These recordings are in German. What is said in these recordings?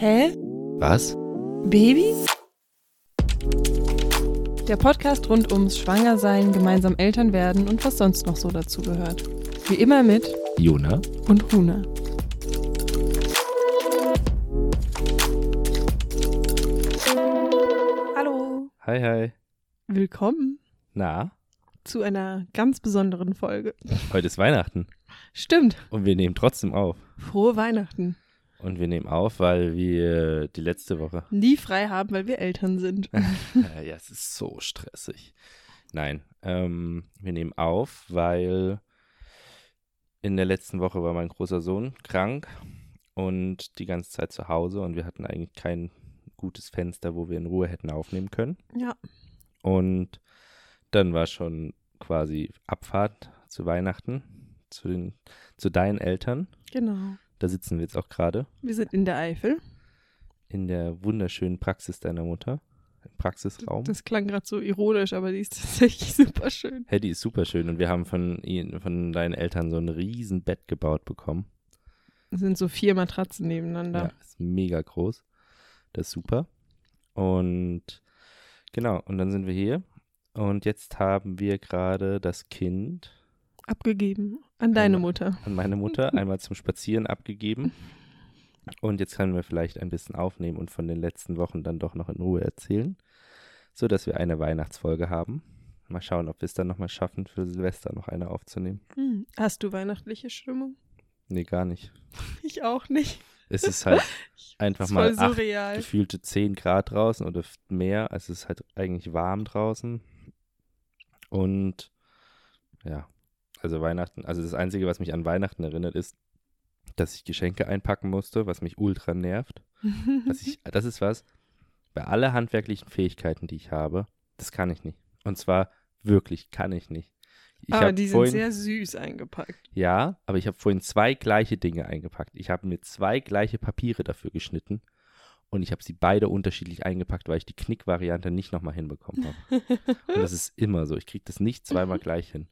Hä? Was? Babys? Der Podcast rund ums Schwangersein, gemeinsam Eltern werden und was sonst noch so dazu gehört. Wie immer mit Jona? und Huna. Hallo, Hi, hi. willkommen Na, zu einer ganz besonderen Folge. heute ist Weihnachten Stimmt, und wir nehmen trotzdem auf. frohe Weihnachten. Und wir nehmen auf, weil wir die letzte Woche. Nie frei haben, weil wir Eltern sind. Ja, es ist so stressig. Nein, ähm, wir nehmen auf, weil in der letzten Woche war mein großer Sohn krank und die ganze Zeit zu Hause und wir hatten eigentlich kein gutes Fenster, wo wir in Ruhe hätten aufnehmen können. Ja, Und dann war schon quasi Abfahrt zu Weihnachten, zu, den, zu deinen Eltern. genau. Da sitzen wir jetzt auch gerade Wir sind in der Eifel. in der wunderschönen Praxis deiner Mutter, im Praxisraum. Das klang gerade so ironisch, aber die ist tatsächlich super schön. hey, die ist super schön und wir haben von, ihnen, von deinen Eltern so ein riesen Bett gebaut bekommen. Es sind so vier Matratzen nebeneinander. Ja, ist mega groß. Das ist super. Und genau, und dann sind wir hier und jetzt haben wir gerade das Kind Abgegeben an deine Genau. Mutter. an meine Mutter einmal zum Spazieren abgegeben. Und jetzt können wir vielleicht ein bisschen aufnehmen und von den letzten Wochen dann doch noch in Ruhe erzählen, so dass wir eine Weihnachtsfolge haben. Mal schauen, ob wir es dann nochmal schaffen, für Silvester noch eine aufzunehmen. Hm. Hast du weihnachtliche Stimmung? Nee, gar nicht. Ich auch nicht. Es ist halt einfach mal acht, surreal. gefühlte 10 Grad draußen oder mehr. Es ist halt eigentlich warm draußen. Und ja, also Weihnachten, also das Einzige, was mich an Weihnachten erinnert, ist, dass ich Geschenke einpacken musste, was mich ultra nervt. Dass ich, das ist was, bei aller handwerklichen Fähigkeiten, die ich habe, das kann ich nicht. Und zwar wirklich kann ich nicht. Ich aber die sind vorhin, sehr süß eingepackt. ja, aber ich habe vorhin zwei gleiche Dinge eingepackt. Ich habe mir zwei gleiche Papiere dafür geschnitten und ich habe sie beide unterschiedlich eingepackt, weil ich die Knick-Variante nicht nochmal hinbekommen habe. und das ist immer so. Ich kriege das nicht zweimal gleich hin.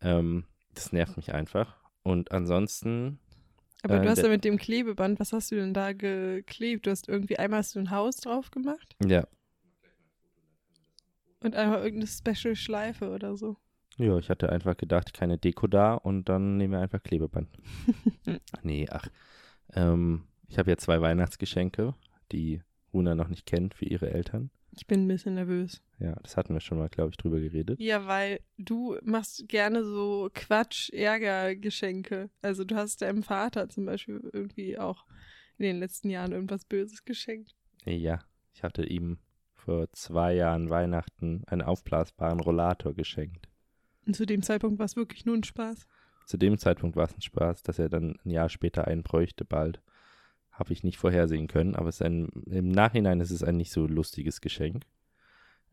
Ähm, das nervt mich einfach. Und ansonsten, Aber Äh, du hast ja mit dem Klebeband, was hast du denn da geklebt? Du hast irgendwie einmal hast du ein Haus drauf gemacht ja, und einmal irgendeine Special Schleife oder so. ja, ich hatte einfach gedacht, keine Deko da und dann nehmen wir einfach Klebeband. nee, ach. Ähm, ich habe ja zwei Weihnachtsgeschenke, die Runa noch nicht kennt für ihre Eltern. Ich bin ein bisschen nervös. Ja, das hatten wir schon mal, glaube ich, drüber geredet. Ja, weil du machst gerne so Quatsch-Ärger-Geschenke. Also du hast deinem Vater zum Beispiel irgendwie auch in den letzten Jahren irgendwas Böses geschenkt. Ja, ich hatte ihm vor zwei Jahren Weihnachten einen aufblasbaren Rollator geschenkt. Und zu dem Zeitpunkt war es wirklich nur ein Spaß. Zu dem Zeitpunkt war es ein Spaß, dass er dann ein Jahr später einen bräuchte bald. Habe ich nicht vorhersehen können, aber ein, im Nachhinein ist es ein nicht so lustiges Geschenk.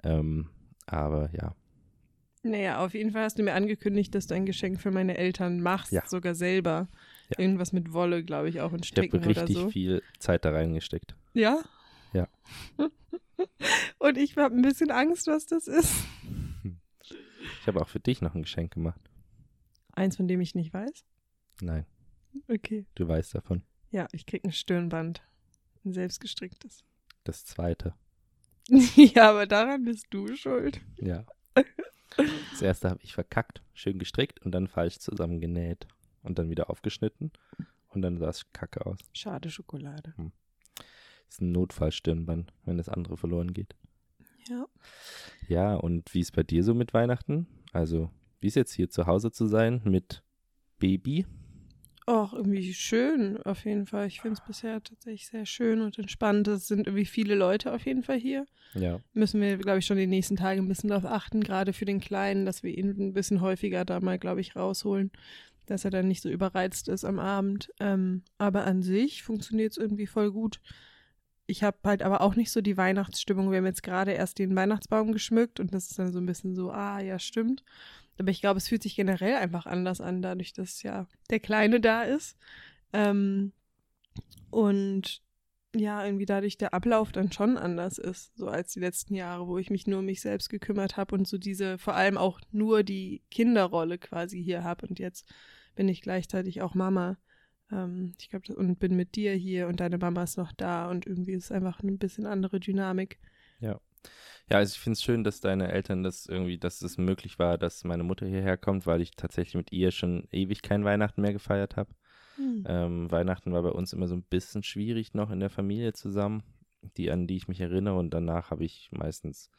Ähm, aber ja, Naja, auf jeden Fall hast du mir angekündigt, dass du ein Geschenk für meine Eltern machst, Ja. sogar selber. Ja. Irgendwas mit Wolle, glaube ich, auch in ich habe Stricken oder richtig so. viel Zeit da reingesteckt. Ja? Ja. Und ich habe ein bisschen Angst, was das ist. Ich habe auch für dich noch ein Geschenk gemacht. Eins, von dem ich nicht weiß. Nein, Okay. du weißt davon. Ja, ich krieg ein Stirnband. Ein selbstgestricktes. Das zweite. ja, aber daran bist du schuld. Ja. Das erste habe ich verkackt, schön gestrickt und dann falsch zusammengenäht und dann wieder aufgeschnitten und dann sah es kacke aus. Schade Schokolade. Das ist ein Notfallstirnband, wenn das andere verloren geht. Ja. Ja, und wie ist bei dir so mit Weihnachten? Also, wie ist jetzt hier zu Hause zu sein mit Baby? Auch irgendwie schön, auf jeden Fall. Ich finde es bisher tatsächlich sehr schön und entspannt. Es sind irgendwie viele Leute auf jeden Fall hier. Ja, Müssen wir, glaube ich, schon die nächsten Tage ein bisschen darauf achten, gerade für den Kleinen, dass wir ihn ein bisschen häufiger da mal, glaube ich, rausholen, dass er dann nicht so überreizt ist am Abend. Ähm, aber an sich funktioniert es irgendwie voll gut. Ich habe halt aber auch nicht so die Weihnachtsstimmung. Wir haben jetzt gerade erst den Weihnachtsbaum geschmückt und das ist dann so ein bisschen so, ah, ja, stimmt. Aber ich glaube, es fühlt sich generell einfach anders an, dadurch, dass ja der Kleine da ist. Ähm, und ja, irgendwie dadurch der Ablauf dann schon anders ist, so als die letzten Jahre, wo ich mich nur um mich selbst gekümmert habe und so diese, vor allem auch nur die Kinderrolle quasi hier habe und jetzt bin ich gleichzeitig auch Mama. Ähm, ich glaube, und bin mit dir hier und deine Mama ist noch da und irgendwie ist es einfach ein bisschen andere Dynamik. Ja. Ja, also ich finde es schön, dass deine Eltern das irgendwie, dass es möglich war, dass meine Mutter hierher kommt, weil ich tatsächlich mit ihr schon ewig kein Weihnachten mehr gefeiert habe. Hm. Ähm, Weihnachten war bei uns immer so ein bisschen schwierig noch in der Familie zusammen, die an die ich mich erinnere und danach habe ich meistens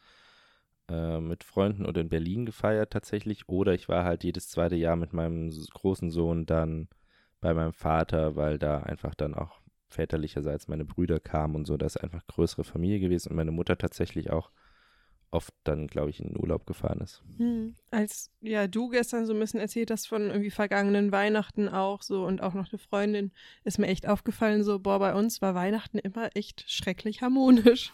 äh, mit Freunden oder in Berlin gefeiert tatsächlich oder ich war halt jedes zweite Jahr mit meinem großen Sohn dann bei meinem Vater, weil da einfach dann auch väterlicherseits meine Brüder kamen und so, das ist einfach größere Familie gewesen und meine Mutter tatsächlich auch oft dann, glaube ich, in den Urlaub gefahren ist. Hm. Als ja du gestern so ein bisschen erzählt hast von irgendwie vergangenen Weihnachten auch so und auch noch eine Freundin, ist mir echt aufgefallen, so, boah, bei uns war Weihnachten immer echt schrecklich harmonisch.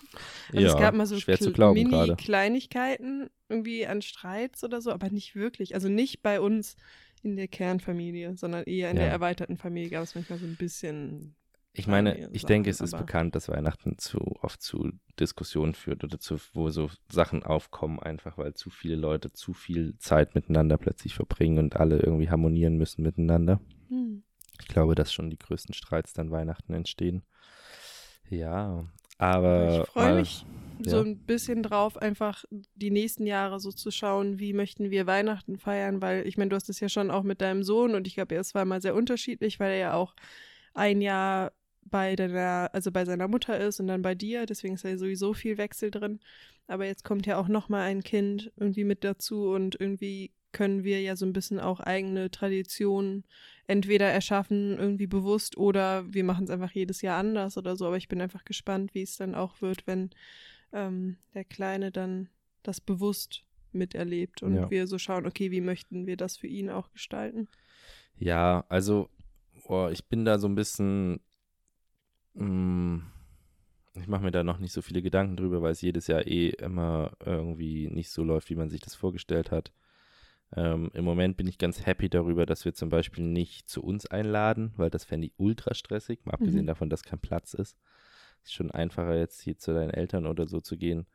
Und ja, es gab mal so schwer zu glauben mini Kleinigkeiten irgendwie an Streits oder so, aber nicht wirklich. Also nicht bei uns in der Kernfamilie, sondern eher in ja. der erweiterten Familie gab es manchmal so ein bisschen ich meine, ich Sachen, denke, es ist bekannt, dass Weihnachten zu oft zu Diskussionen führt oder zu, wo so Sachen aufkommen, einfach weil zu viele Leute zu viel Zeit miteinander plötzlich verbringen und alle irgendwie harmonieren müssen miteinander. Hm. Ich glaube, dass schon die größten Streits dann Weihnachten entstehen. Ja, aber. Ich freue mich ja. so ein bisschen drauf, einfach die nächsten Jahre so zu schauen, wie möchten wir Weihnachten feiern, weil ich meine, du hast es ja schon auch mit deinem Sohn und ich glaube, er war mal sehr unterschiedlich, weil er ja auch ein Jahr bei deiner, also bei seiner Mutter ist und dann bei dir, deswegen ist ja sowieso viel Wechsel drin. Aber jetzt kommt ja auch nochmal ein Kind irgendwie mit dazu und irgendwie können wir ja so ein bisschen auch eigene Traditionen entweder erschaffen, irgendwie bewusst, oder wir machen es einfach jedes Jahr anders oder so. Aber ich bin einfach gespannt, wie es dann auch wird, wenn ähm, der Kleine dann das bewusst miterlebt und ja. wir so schauen, okay, wie möchten wir das für ihn auch gestalten? Ja, also oh, ich bin da so ein bisschen ich mache mir da noch nicht so viele Gedanken drüber, weil es jedes Jahr eh immer irgendwie nicht so läuft, wie man sich das vorgestellt hat. Ähm, Im Moment bin ich ganz happy darüber, dass wir zum Beispiel nicht zu uns einladen, weil das fände ich ultra stressig, mal abgesehen mhm. davon, dass kein Platz ist. Ist schon einfacher, jetzt hier zu deinen Eltern oder so zu gehen.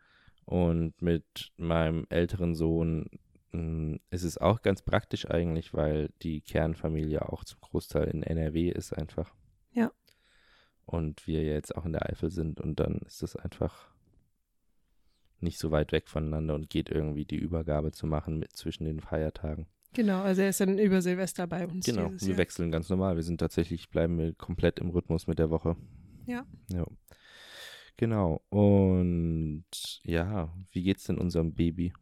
Und mit meinem älteren Sohn mh, mm, ist es auch ganz praktisch eigentlich, weil die Kernfamilie auch zum Großteil in NRW ist einfach. Und wir jetzt auch in der Eifel sind und dann ist es einfach nicht so weit weg voneinander und geht irgendwie die Übergabe zu machen mit zwischen den Feiertagen. Genau, also er ist dann über Silvester bei uns. Genau, wir Jahr. wechseln ganz normal. Wir sind tatsächlich, bleiben wir komplett im Rhythmus mit der Woche. Ja. Ja. Genau. Und ja, wie geht's denn unserem Baby?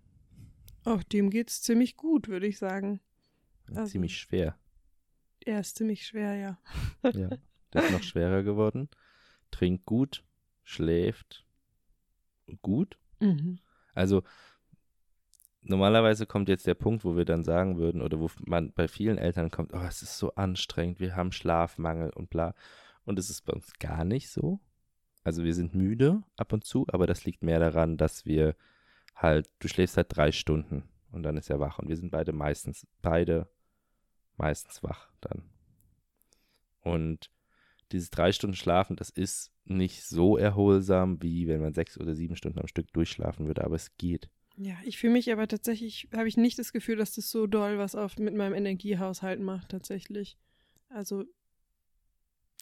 Ach, dem geht's ziemlich gut, würde ich sagen. Also, ziemlich schwer. Er ist ziemlich schwer, ja. ja. Der ist noch schwerer geworden. Trinkt gut, schläft gut. Mhm. Also normalerweise kommt jetzt der Punkt, wo wir dann sagen würden, oder wo man bei vielen Eltern kommt, oh, es ist so anstrengend, wir haben Schlafmangel und bla. Und es ist bei uns gar nicht so. Also wir sind müde ab und zu, aber das liegt mehr daran, dass wir halt, du schläfst halt drei Stunden und dann ist er wach. Und wir sind beide meistens, beide meistens wach dann. Und dieses drei Stunden Schlafen, das ist nicht so erholsam, wie wenn man sechs oder sieben Stunden am Stück durchschlafen würde, aber es geht. Ja, ich fühle mich aber tatsächlich, habe ich nicht das Gefühl, dass das so doll was auf, mit meinem Energiehaushalt macht, tatsächlich. Also.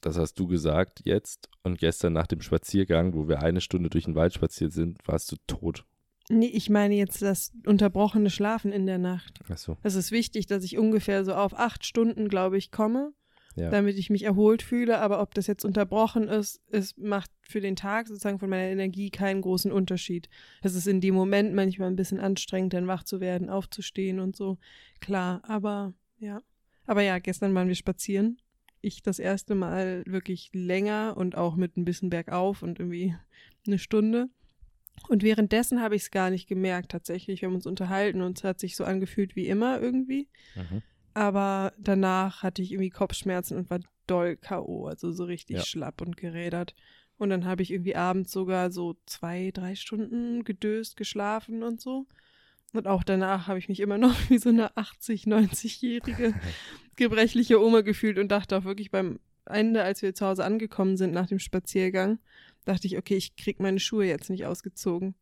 Das hast du gesagt jetzt und gestern nach dem Spaziergang, wo wir eine Stunde durch den Wald spaziert sind, warst du tot. Nee, ich meine jetzt das unterbrochene Schlafen in der Nacht. Ach so. Es ist wichtig, dass ich ungefähr so auf acht Stunden, glaube ich, komme ja. damit ich mich erholt fühle. Aber ob das jetzt unterbrochen ist, es macht für den Tag sozusagen von meiner Energie keinen großen Unterschied. Es ist in dem Moment manchmal ein bisschen anstrengend, dann wach zu werden, aufzustehen und so. Klar, aber ja. Aber ja, gestern waren wir spazieren. Ich das erste Mal wirklich länger und auch mit ein bisschen bergauf und irgendwie eine Stunde. Und währenddessen habe ich es gar nicht gemerkt, tatsächlich. Wir haben uns unterhalten und es hat sich so angefühlt wie immer irgendwie. Mhm. Aber danach hatte ich irgendwie Kopfschmerzen und war doll K.O., also so richtig ja. schlapp und gerädert. Und dann habe ich irgendwie abends sogar so zwei, drei Stunden gedöst, geschlafen und so. Und auch danach habe ich mich immer noch wie so eine 80, 90-jährige gebrechliche Oma gefühlt und dachte auch wirklich beim Ende, als wir zu Hause angekommen sind nach dem Spaziergang, dachte ich, okay, ich krieg meine Schuhe jetzt nicht ausgezogen.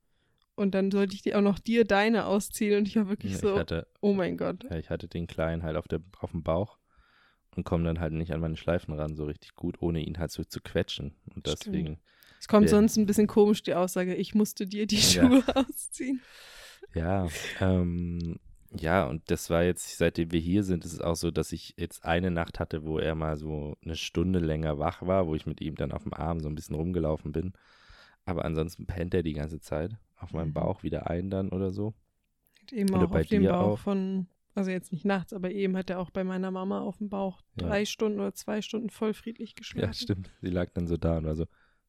Und dann sollte ich die auch noch dir deine ausziehen und ich war wirklich ja, so, hatte, oh mein Gott. Ja, ich hatte den Kleinen halt auf, der, auf dem Bauch und komme dann halt nicht an meine Schleifen ran so richtig gut, ohne ihn halt so zu quetschen. Und Stimmt. deswegen, Es kommt Ja. sonst ein bisschen komisch, die Aussage, ich musste dir die Ja. Schuhe ausziehen. ja, ähm, ja, und das war jetzt, seitdem wir hier sind, ist es auch so, dass ich jetzt eine Nacht hatte, wo er mal so eine Stunde länger wach war, wo ich mit ihm dann auf dem Arm so ein bisschen rumgelaufen bin. Aber ansonsten pennt er die ganze Zeit auf meinem Mhm. Bauch wieder ein dann oder so. Eben Oder auch bei auf dem dir Bauch auch? von, also jetzt nicht nachts, aber eben hat er auch bei meiner Mama auf dem Bauch Ja. drei Stunden oder zwei Stunden voll friedlich geschlafen. Ja, stimmt. Sie lag dann so da und war so,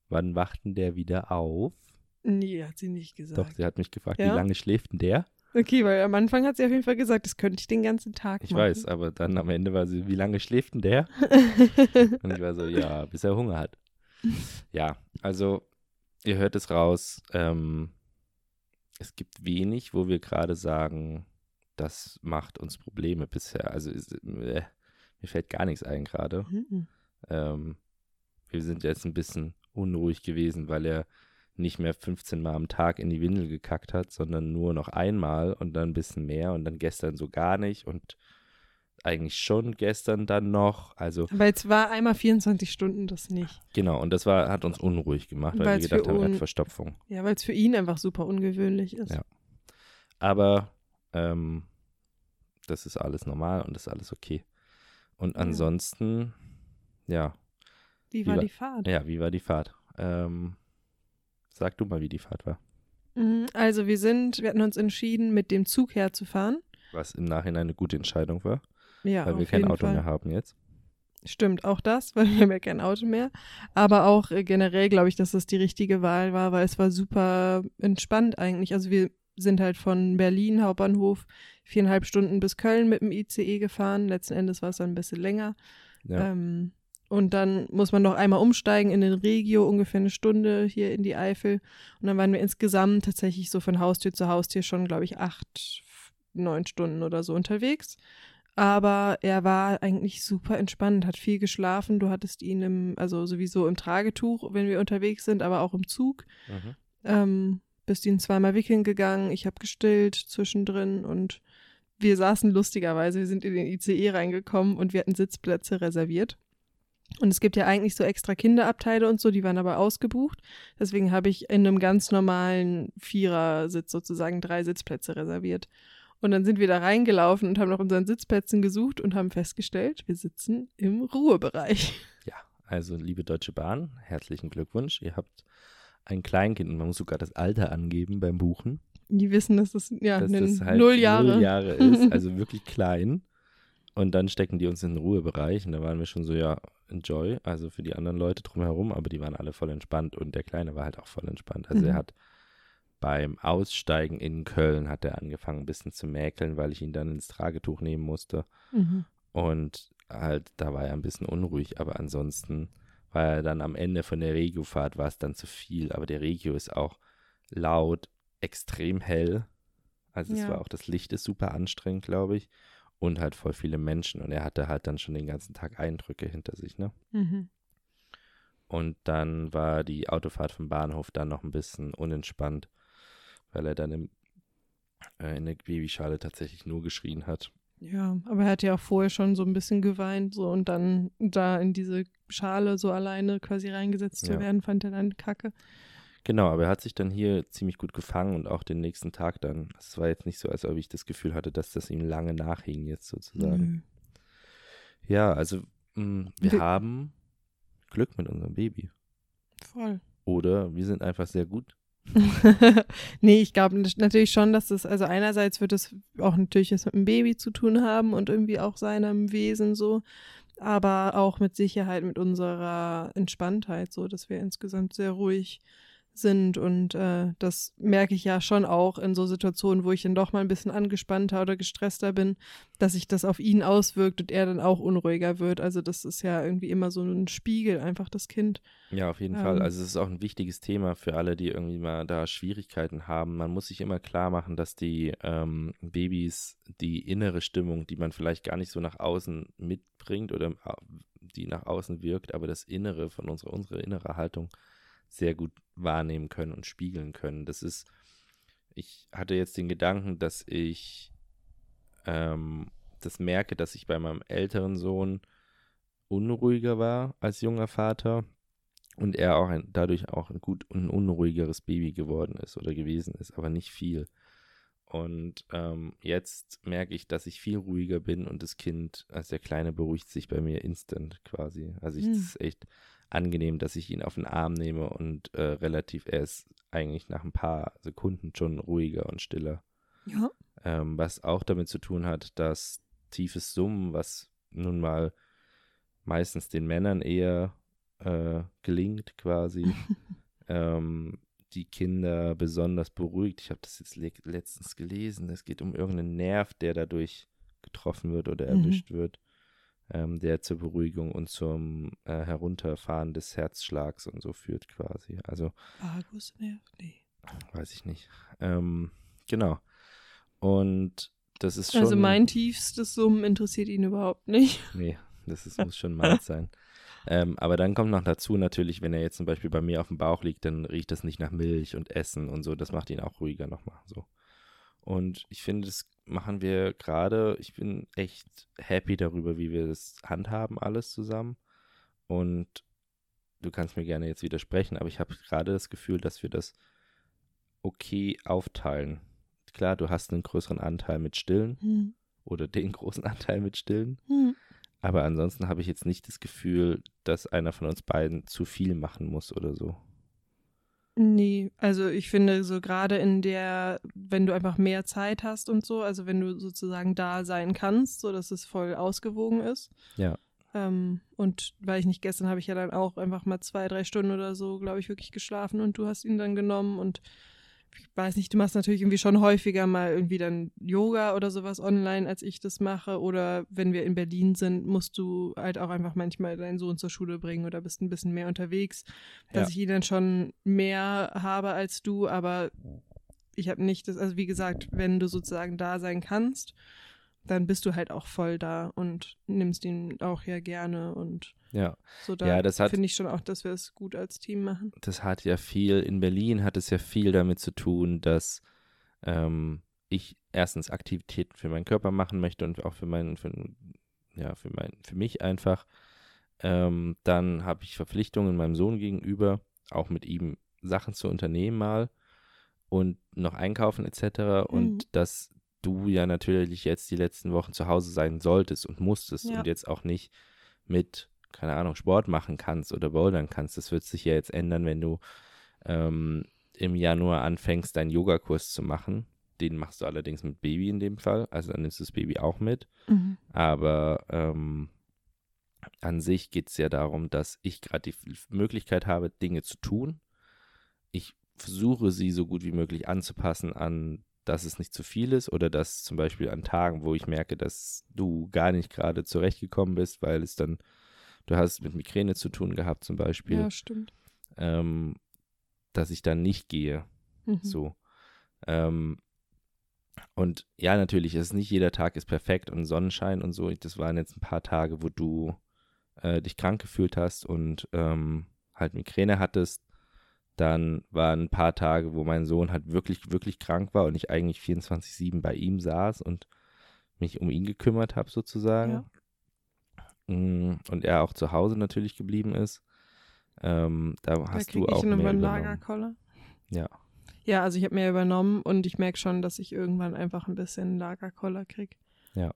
wann wacht denn der wieder auf? Nee, hat sie nicht gesagt. Doch, sie hat mich gefragt, Ja? wie lange schläft denn der? Okay, weil am Anfang hat sie auf jeden Fall gesagt, das könnte ich den ganzen Tag Ich machen. weiß, aber dann am Ende war sie, wie lange schläft denn der? Und ich war so, ja, bis er Hunger hat. Ja, also ihr hört es raus. Ähm, es gibt wenig, wo wir gerade sagen, das macht uns Probleme bisher. Also ist, äh, mir fällt gar nichts ein gerade. Mhm. Ähm, wir sind jetzt ein bisschen unruhig gewesen, weil er nicht mehr 15 Mal am Tag in die Windel gekackt hat, sondern nur noch einmal und dann ein bisschen mehr und dann gestern so gar nicht und eigentlich schon gestern dann noch. Also Aber jetzt war einmal 24 Stunden das nicht. genau, und das war, hat uns unruhig gemacht, weil Weil's wir gedacht haben, er hat Verstopfung. Ja, weil es für ihn einfach super ungewöhnlich ist. Ja. Aber ähm, das ist alles normal und das ist alles okay. Und ansonsten, ja, Wie Wie war war- die Fahrt? ja, wie war die Fahrt? Ähm, sag du mal, wie die Fahrt war. Mhm, Also wir sind, wir hatten uns entschieden, mit dem Zug herzufahren. Was im Nachhinein eine gute Entscheidung war, Ja, weil wir kein Auto Fall. mehr haben jetzt. Stimmt, auch das, weil wir haben ja kein Auto mehr. Aber auch äh, generell glaube ich, dass das die richtige Wahl war, weil es war super entspannt eigentlich. Also wir sind halt von Berlin Hauptbahnhof viereinhalb Stunden bis Köln mit dem ICE gefahren. Letzten Endes war es dann ein bisschen länger. Ja, Ähm, und dann muss man noch einmal umsteigen in den Regio, ungefähr eine Stunde hier in die Eifel. Und dann waren wir insgesamt tatsächlich so von Haustür zu Haustür schon, glaube ich, acht, neun Stunden oder so unterwegs. Aber er war eigentlich super entspannt, hat viel geschlafen. Du hattest ihn im, also sowieso im Tragetuch, wenn wir unterwegs sind, aber auch im Zug. mhm. Ähm, bist ihn zweimal wickeln gegangen, ich habe gestillt zwischendrin und wir saßen lustigerweise, wir sind in den ICE reingekommen und wir hatten Sitzplätze reserviert. Und es gibt ja eigentlich so extra Kinderabteile und so, die waren aber ausgebucht. Deswegen habe ich in einem ganz normalen Vierersitz sozusagen drei Sitzplätze reserviert. Und dann sind wir da reingelaufen und haben nach unseren Sitzplätzen gesucht und haben festgestellt, wir sitzen im Ruhebereich. ja, also liebe Deutsche Bahn, herzlichen Glückwunsch. Ihr habt ein Kleinkind und man muss sogar das Alter angeben beim Buchen. Die wissen, dass das ja dass das halt null Jahre. null Jahre ist, also wirklich klein. Und dann stecken die uns in den Ruhebereich und da waren wir schon so, ja, enjoy, also für die anderen Leute drumherum, aber die waren alle voll entspannt und der Kleine war halt auch voll entspannt. Also er Mhm. hat beim Aussteigen in Köln hat er angefangen ein bisschen zu mäkeln, weil ich ihn dann ins Tragetuch nehmen musste Mhm. und halt, da war er ein bisschen unruhig, aber ansonsten war er dann am Ende von der Regiofahrt war es dann zu viel, aber der Regio ist auch laut, extrem hell. Also es Ja. war auch, das Licht ist super anstrengend, glaube ich. Und halt voll viele Menschen. Und er hatte halt dann schon den ganzen Tag Eindrücke hinter sich, ne? Mhm. Und dann war die Autofahrt vom Bahnhof dann noch ein bisschen unentspannt, weil er dann im, äh, in der Babyschale tatsächlich nur geschrien hat. Ja, aber er hat ja auch vorher schon so ein bisschen geweint so und dann da in diese Schale so alleine quasi reingesetzt zu Ja. werden, fand er dann kacke. Genau, aber er hat sich dann hier ziemlich gut gefangen und auch den nächsten Tag dann. Es war jetzt nicht so, als ob ich das Gefühl hatte, dass das ihm lange nachhing jetzt sozusagen. Nö. Ja, also mh, wir Wir- haben Glück mit unserem Baby. Voll. Oder wir sind einfach sehr gut. nee, ich glaube natürlich schon, dass es, also einerseits wird es auch natürlich was mit dem Baby zu tun haben und irgendwie auch seinem Wesen so, aber auch mit Sicherheit mit unserer Entspanntheit so, dass wir insgesamt sehr ruhig sind und äh, das merke ich ja schon auch in so Situationen, wo ich dann doch mal ein bisschen angespannter oder gestresster bin, dass sich das auf ihn auswirkt und er dann auch unruhiger wird. Also das ist ja irgendwie immer so ein Spiegel, einfach das Kind. Ja, auf jeden Ähm. Fall. Also es ist auch ein wichtiges Thema für alle, die irgendwie mal da Schwierigkeiten haben. Man muss sich immer klar machen, dass die ähm, Babys die innere Stimmung, die man vielleicht gar nicht so nach außen mitbringt oder au- die nach außen wirkt, aber das Innere von unserer, unsere innere Haltung sehr gut wahrnehmen können und spiegeln können. Das ist, ich hatte jetzt den Gedanken, dass ich ähm, das merke, dass ich bei meinem älteren Sohn unruhiger war als junger Vater und er auch ein, dadurch auch ein gut ein unruhigeres Baby geworden ist oder gewesen ist, aber nicht viel. Und ähm, jetzt merke ich, dass ich viel ruhiger bin und das Kind, als der Kleine, beruhigt sich bei mir instant quasi. Also es Hm. ist echt angenehm, dass ich ihn auf den Arm nehme und äh, relativ, er ist eigentlich nach ein paar Sekunden schon ruhiger und stiller. Ja. Ähm, was auch damit zu tun hat, dass tiefes Summen, was nun mal meistens den Männern eher äh, gelingt quasi, ähm, die Kinder besonders beruhigt. Ich habe das jetzt le letztens gelesen. Es geht um irgendeinen Nerv, der dadurch getroffen wird oder Mhm. erwischt wird, ähm, der zur Beruhigung und zum äh, Herunterfahren des Herzschlags und so führt quasi. Also Vagusnerv? Nee. weiß ich nicht. Ähm, genau. Und das ist schon. Also mein tiefstes Summen interessiert ihn überhaupt nicht. Nee, das ist, muss schon meins sein. Ähm, aber dann kommt noch dazu natürlich, wenn er jetzt zum Beispiel bei mir auf dem Bauch liegt, dann riecht das nicht nach Milch und Essen und so. Das macht ihn auch ruhiger nochmal so. Und ich finde, das machen wir gerade. Ich bin echt happy darüber, wie wir das handhaben, alles zusammen. Und du kannst mir gerne jetzt widersprechen, aber ich habe gerade das Gefühl, dass wir das okay aufteilen. Klar, du hast einen größeren Anteil mit Stillen Hm. oder den großen Anteil mit Stillen. Hm. Aber ansonsten habe ich jetzt nicht das Gefühl, dass einer von uns beiden zu viel machen muss oder so. Nee, also ich finde so gerade in der, wenn du einfach mehr Zeit hast und so, also wenn du sozusagen da sein kannst, so dass es voll ausgewogen ist. Ja. Ähm, und weil ich nicht, gestern habe ich ja dann auch einfach mal zwei, drei Stunden oder so, glaube ich, wirklich geschlafen und du hast ihn dann genommen und ich weiß nicht, du machst natürlich irgendwie schon häufiger mal irgendwie dann Yoga oder sowas online, als ich das mache. Oder wenn wir in Berlin sind, musst du halt auch einfach manchmal deinen Sohn zur Schule bringen oder bist ein bisschen mehr unterwegs, dass Ja. ich ihn dann schon mehr habe als du, aber ich habe nicht das, also wie gesagt, wenn du sozusagen da sein kannst, dann bist du halt auch voll da und nimmst ihn auch ja gerne und Ja, so da Ja, das hat- finde ich schon auch, dass wir es gut als Team machen. das hat ja viel, in Berlin hat es ja viel damit zu tun, dass ähm, ich erstens Aktivitäten für meinen Körper machen möchte und auch für meinen, für, ja, für mein, für mich einfach. Ähm, dann habe ich Verpflichtungen meinem Sohn gegenüber, auch mit ihm Sachen zu unternehmen mal und noch einkaufen etc. Und Mhm. Du ja natürlich jetzt die letzten Wochen zu Hause sein solltest und musstest Ja. und jetzt auch nicht mit, keine Ahnung, Sport machen kannst oder bouldern kannst. Das wird sich ja jetzt ändern, wenn du ähm, im Januar anfängst, deinen Yogakurs zu machen. Den machst du allerdings mit Baby in dem Fall. Also dann nimmst du das Baby auch mit. Mhm. Aber ähm, an sich geht es ja darum, dass ich gerade die Möglichkeit habe, Dinge zu tun. Ich versuche sie so gut wie möglich anzupassen an, dass es nicht zu viel ist oder dass zum Beispiel an Tagen, wo ich merke, dass du gar nicht gerade zurechtgekommen bist, weil es dann, du hast mit Migräne zu tun gehabt zum Beispiel, Ja, stimmt. ähm, dass ich dann nicht gehe. Mhm. So. Ähm, und ja, natürlich, es ist nicht jeder Tag ist perfekt und Sonnenschein und so. Das waren jetzt ein paar Tage, wo du äh, dich krank gefühlt hast und ähm, halt Migräne hattest. Dann waren ein paar Tage, wo mein Sohn halt wirklich, wirklich krank war und ich eigentlich 24-7 bei ihm saß und mich um ihn gekümmert habe, sozusagen. Mm, Und er auch zu Hause natürlich geblieben ist. Ähm, da Da hast du ich auch einen mehr übernommen. Lagerkoller. Ja. Ja, also ich habe mehr übernommen und ich merke schon, dass ich irgendwann einfach ein bisschen Lagerkoller kriege. Ja.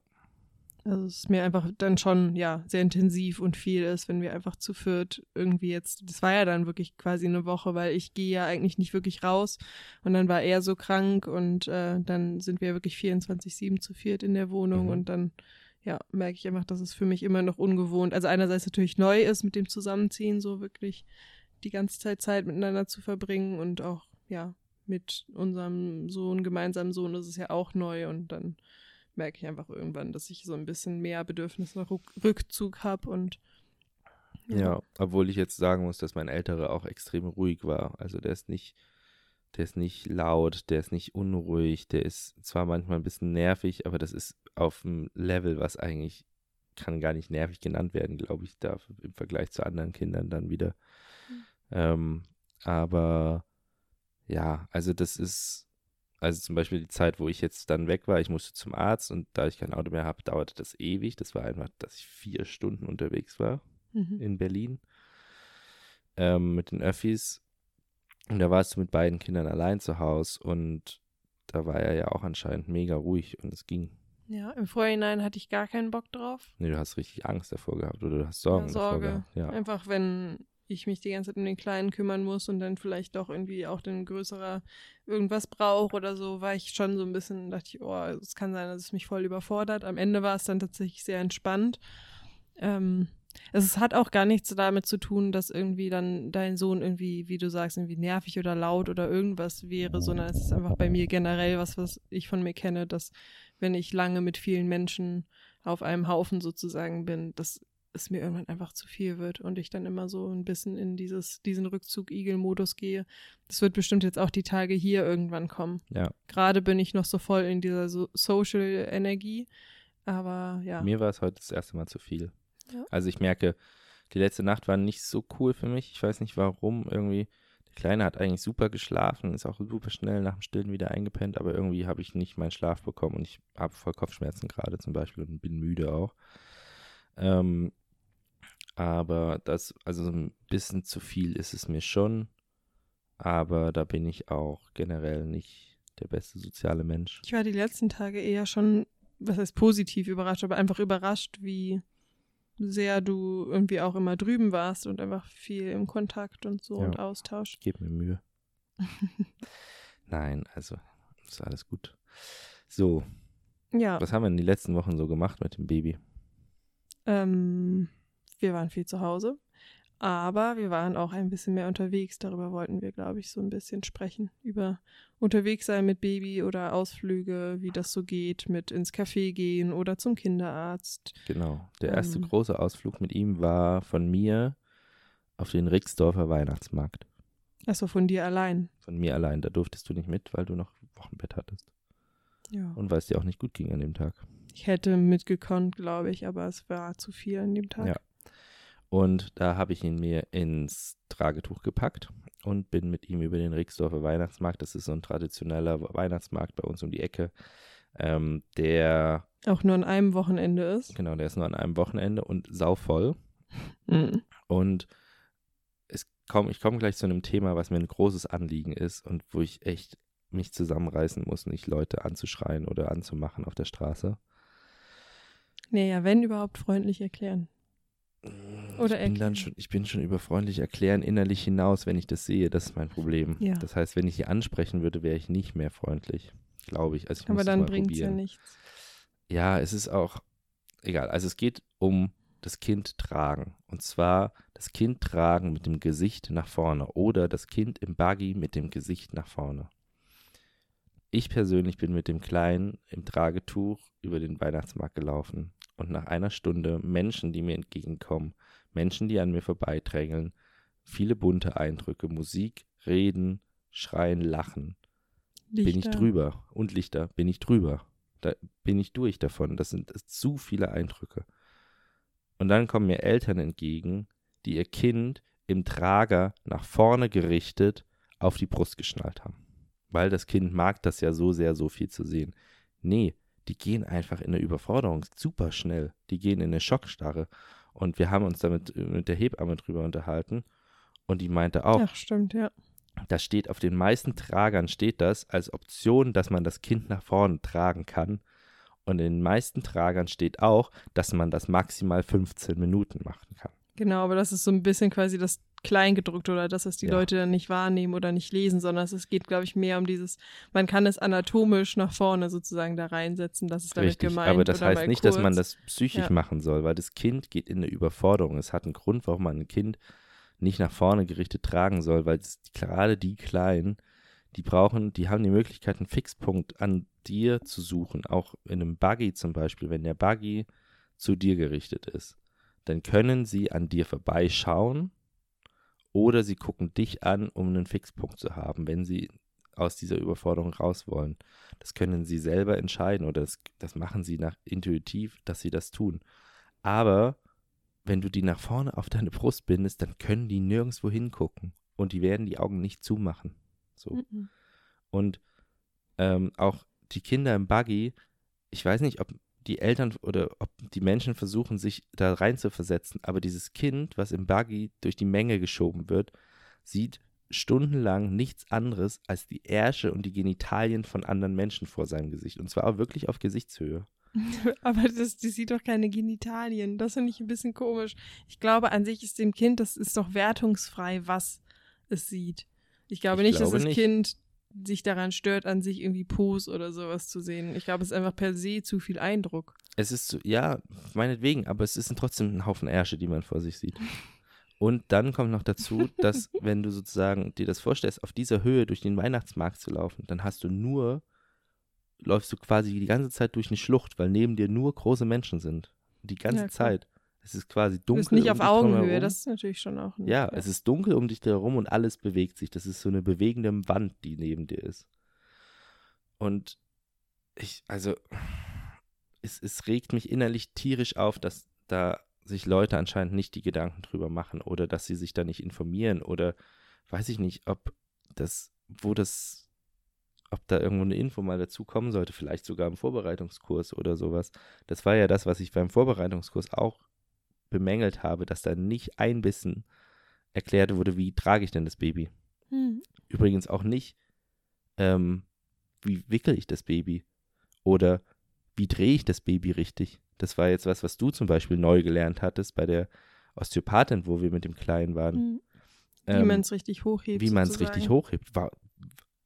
Also es ist mir einfach dann schon, ja, sehr intensiv und viel ist, wenn wir einfach zu viert irgendwie jetzt, das war ja dann wirklich quasi eine Woche, weil ich gehe ja eigentlich nicht wirklich raus und dann war er so krank und äh, dann sind wir wirklich 24-7 zu viert in der Wohnung Mhm. und dann, ja, merke ich einfach, dass es für mich immer noch ungewohnt, also einerseits natürlich neu ist mit dem Zusammenziehen, so wirklich die ganze Zeit Zeit miteinander zu verbringen und auch, ja, mit unserem Sohn, gemeinsamen Sohn ist es ja auch neu und dann merke ich einfach irgendwann, dass ich so ein bisschen mehr Bedürfnis nach Rückzug habe und Ja. obwohl ich jetzt sagen muss, dass mein Älterer auch extrem ruhig war. Also der ist nicht, der ist nicht laut, der ist nicht unruhig, der ist zwar manchmal ein bisschen nervig, aber das ist auf einem Level, was eigentlich kann gar nicht nervig genannt werden, glaube ich, da im Vergleich zu anderen Kindern dann wieder. Ähm, aber ja, also das ist, also zum Beispiel die Zeit, wo ich jetzt dann weg war, ich musste zum Arzt und da ich kein Auto mehr habe, dauerte das ewig. Das war einfach, dass ich vier Stunden unterwegs war Mhm. in Berlin ähm, mit den Öffis. Und da warst du mit beiden Kindern allein zu Hause und da war er ja auch anscheinend mega ruhig und es ging. Ja, im Vorhinein hatte ich gar keinen Bock drauf. Nee, du hast richtig Angst davor gehabt oder du hast Sorgen Ja, davor Sorge. gehabt. Ja. Einfach, wenn ich mich die ganze Zeit um den Kleinen kümmern muss und dann vielleicht doch irgendwie auch ein größerer irgendwas braucht oder so, war ich schon so ein bisschen, dachte ich, oh, es kann sein, dass es mich voll überfordert. Am Ende war es dann tatsächlich sehr entspannt. Ähm, es hat auch gar nichts damit zu tun, dass irgendwie dann dein Sohn irgendwie, wie du sagst, irgendwie nervig oder laut oder irgendwas wäre, sondern es ist einfach bei mir generell was, was ich von mir kenne, dass wenn ich lange mit vielen Menschen auf einem Haufen sozusagen bin, dass es mir irgendwann einfach zu viel wird und ich dann immer so ein bisschen in dieses, diesen Rückzug-Igel-Modus gehe. Das wird bestimmt jetzt auch die Tage hier irgendwann kommen. ja. Gerade bin ich noch so voll in dieser so Social-Energie, aber ja. Mir war es heute das erste Mal zu viel. Ja. Also ich merke, die letzte Nacht war nicht so cool für mich. Ich weiß nicht warum. Irgendwie, der Kleine hat eigentlich super geschlafen, ist auch super schnell nach dem Stillen wieder eingepennt, aber irgendwie habe ich nicht meinen Schlaf bekommen und ich habe voll Kopfschmerzen gerade zum Beispiel und bin müde auch. Ähm, aber das, also so ein bisschen zu viel ist es mir schon. Aber da bin ich auch generell nicht der beste soziale Mensch. Ich war die letzten Tage eher schon, was heißt positiv überrascht, aber einfach überrascht, wie sehr du irgendwie auch immer drüben warst und einfach viel im Kontakt und so Ja. und Austausch. Ich gebe mir Mühe. Nein, also ist alles gut. So, Ja, was haben wir in den letzten Wochen so gemacht mit dem Baby? ähm, wir waren viel zu Hause, aber wir waren auch ein bisschen mehr unterwegs. Darüber wollten wir, glaube ich, so ein bisschen sprechen. Über unterwegs sein mit Baby oder Ausflüge, wie das so geht, mit ins Café gehen oder zum Kinderarzt. Genau, der erste Ähm. große Ausflug mit ihm war von mir auf den Rixdorfer Weihnachtsmarkt. Achso, von dir allein. Von mir allein, da durftest du nicht mit, weil du noch Wochenbett hattest. Ja. Und weil es dir auch nicht gut ging an dem Tag. Ich hätte mitgekonnt, glaube ich, aber es war zu viel an dem Tag. Ja. Und da habe ich ihn mir ins Tragetuch gepackt und bin mit ihm über den Rixdorfer Weihnachtsmarkt, das ist so ein traditioneller Weihnachtsmarkt bei uns um die Ecke, ähm, der, Auch nur an einem Wochenende ist. genau, der ist nur an einem Wochenende und sauvoll. Mhm. Und es komm, ich komme gleich zu einem Thema, was mir ein großes Anliegen ist und wo ich echt mich zusammenreißen muss, nicht Leute anzuschreien oder anzumachen auf der Straße. Naja, wenn überhaupt freundlich erklären. Oder ich bin dann schon, ich bin schon über freundlich erklären innerlich hinaus, wenn ich das sehe. Das ist mein Problem. Ja. Das heißt, wenn ich sie ansprechen würde, wäre ich nicht mehr freundlich, glaube ich. Also ich muss Aber dann bringt es ja nichts. Ja, es ist auch egal. Also es geht um das Kind tragen. Und zwar das Kind tragen mit dem Gesicht nach vorne oder das Kind im Buggy mit dem Gesicht nach vorne. Ich persönlich bin mit dem Kleinen im Tragetuch über den Weihnachtsmarkt gelaufen und nach einer Stunde Menschen, die mir entgegenkommen, Menschen, die an mir vorbeidrängeln, viele bunte Eindrücke, Musik, Reden, Schreien, Lachen, bin ich Lichter. drüber. Und Lichter, bin ich drüber. Da bin ich durch davon. Das sind zu viele Eindrücke. Und dann kommen mir Eltern entgegen, die ihr Kind im Trager nach vorne gerichtet auf die Brust geschnallt haben. Weil das Kind mag das ja so sehr, so viel zu sehen. Nee, die gehen einfach in eine Überforderung super schnell. Die gehen in eine Schockstarre. Und wir haben uns damit mit der Hebamme drüber unterhalten. Und die meinte auch, Ach, stimmt, ja. da steht auf den meisten Tragern steht das als Option, dass man das Kind nach vorne tragen kann. Und in den meisten Tragern steht auch, dass man das maximal 15 Minuten machen kann. Genau, aber das ist so ein bisschen quasi das Kleingedruckte oder das, was die Ja. Leute dann nicht wahrnehmen oder nicht lesen, sondern es geht, glaube ich, mehr um dieses, man kann es anatomisch nach vorne sozusagen da reinsetzen, das ist damit Richtig, gemeint. aber das heißt nicht, dass man kurz. das psychisch Ja. machen soll, weil das Kind geht in eine Überforderung. Es hat einen Grund, warum man ein Kind nicht nach vorne gerichtet tragen soll, weil es, gerade die Kleinen, die brauchen, die haben die Möglichkeit, einen Fixpunkt an dir zu suchen, auch in einem Buggy zum Beispiel, wenn der Buggy zu dir gerichtet ist, dann können sie an dir vorbeischauen oder sie gucken dich an, um einen Fixpunkt zu haben, wenn sie aus dieser Überforderung raus wollen. Das können sie selber entscheiden oder das, das machen sie nach intuitiv, dass sie das tun. Aber wenn du die nach vorne auf deine Brust bindest, dann können die nirgendwo hingucken und die werden die Augen nicht zumachen. So. Mhm. Und ähm, auch die Kinder im Buggy, ich weiß nicht, ob die Eltern oder ob die Menschen versuchen, sich da rein zu versetzen, aber dieses Kind, was im Buggy durch die Menge geschoben wird, sieht stundenlang nichts anderes als die Ärsche und die Genitalien von anderen Menschen vor seinem Gesicht. Und zwar auch wirklich auf Gesichtshöhe. Aber das, die sieht doch keine Genitalien. Das finde ich ein bisschen komisch. Ich glaube, an sich ist dem Kind, das ist doch wertungsfrei, was es sieht. Ich glaube Ich nicht, dass glaube das nicht. Kind sich daran stört, an sich irgendwie Pose oder sowas zu sehen. Ich glaube, es ist einfach per se zu viel Eindruck. Es ist, so- ja, meinetwegen, aber es ist trotzdem ein Haufen Ärsche, die man vor sich sieht. Und dann kommt noch dazu, dass, wenn du sozusagen dir das vorstellst, auf dieser Höhe durch den Weihnachtsmarkt zu laufen, dann hast du nur, läufst du quasi die ganze Zeit durch eine Schlucht, weil neben dir nur große Menschen sind. Die ganze Ja. Zeit. Es ist quasi Du dunkel. bist nicht um auf Augenhöhe, das ist natürlich schon auch ein, Ja, es ist dunkel um dich herum und alles bewegt sich. Das ist so eine bewegende Wand, die neben dir ist. Und ich, also, es, es regt mich innerlich tierisch auf, dass da sich Leute anscheinend nicht die Gedanken drüber machen oder dass sie sich da nicht informieren oder weiß ich nicht, ob das, wo das, ob da irgendwo eine Info mal dazu kommen sollte, vielleicht sogar im Vorbereitungskurs oder sowas. Das war ja das, was ich beim Vorbereitungskurs auch bemängelt habe, dass da nicht ein bisschen erklärt wurde, wie trage ich denn das Baby. Hm. Übrigens auch nicht, ähm, wie wickel ich das Baby oder wie drehe ich das Baby richtig. Das war jetzt was, was du zum Beispiel neu gelernt hattest bei der Osteopathin, wo wir mit dem Kleinen waren. Hm. Wie Ähm, man es richtig hochhebt. wie man es richtig hochhebt. War,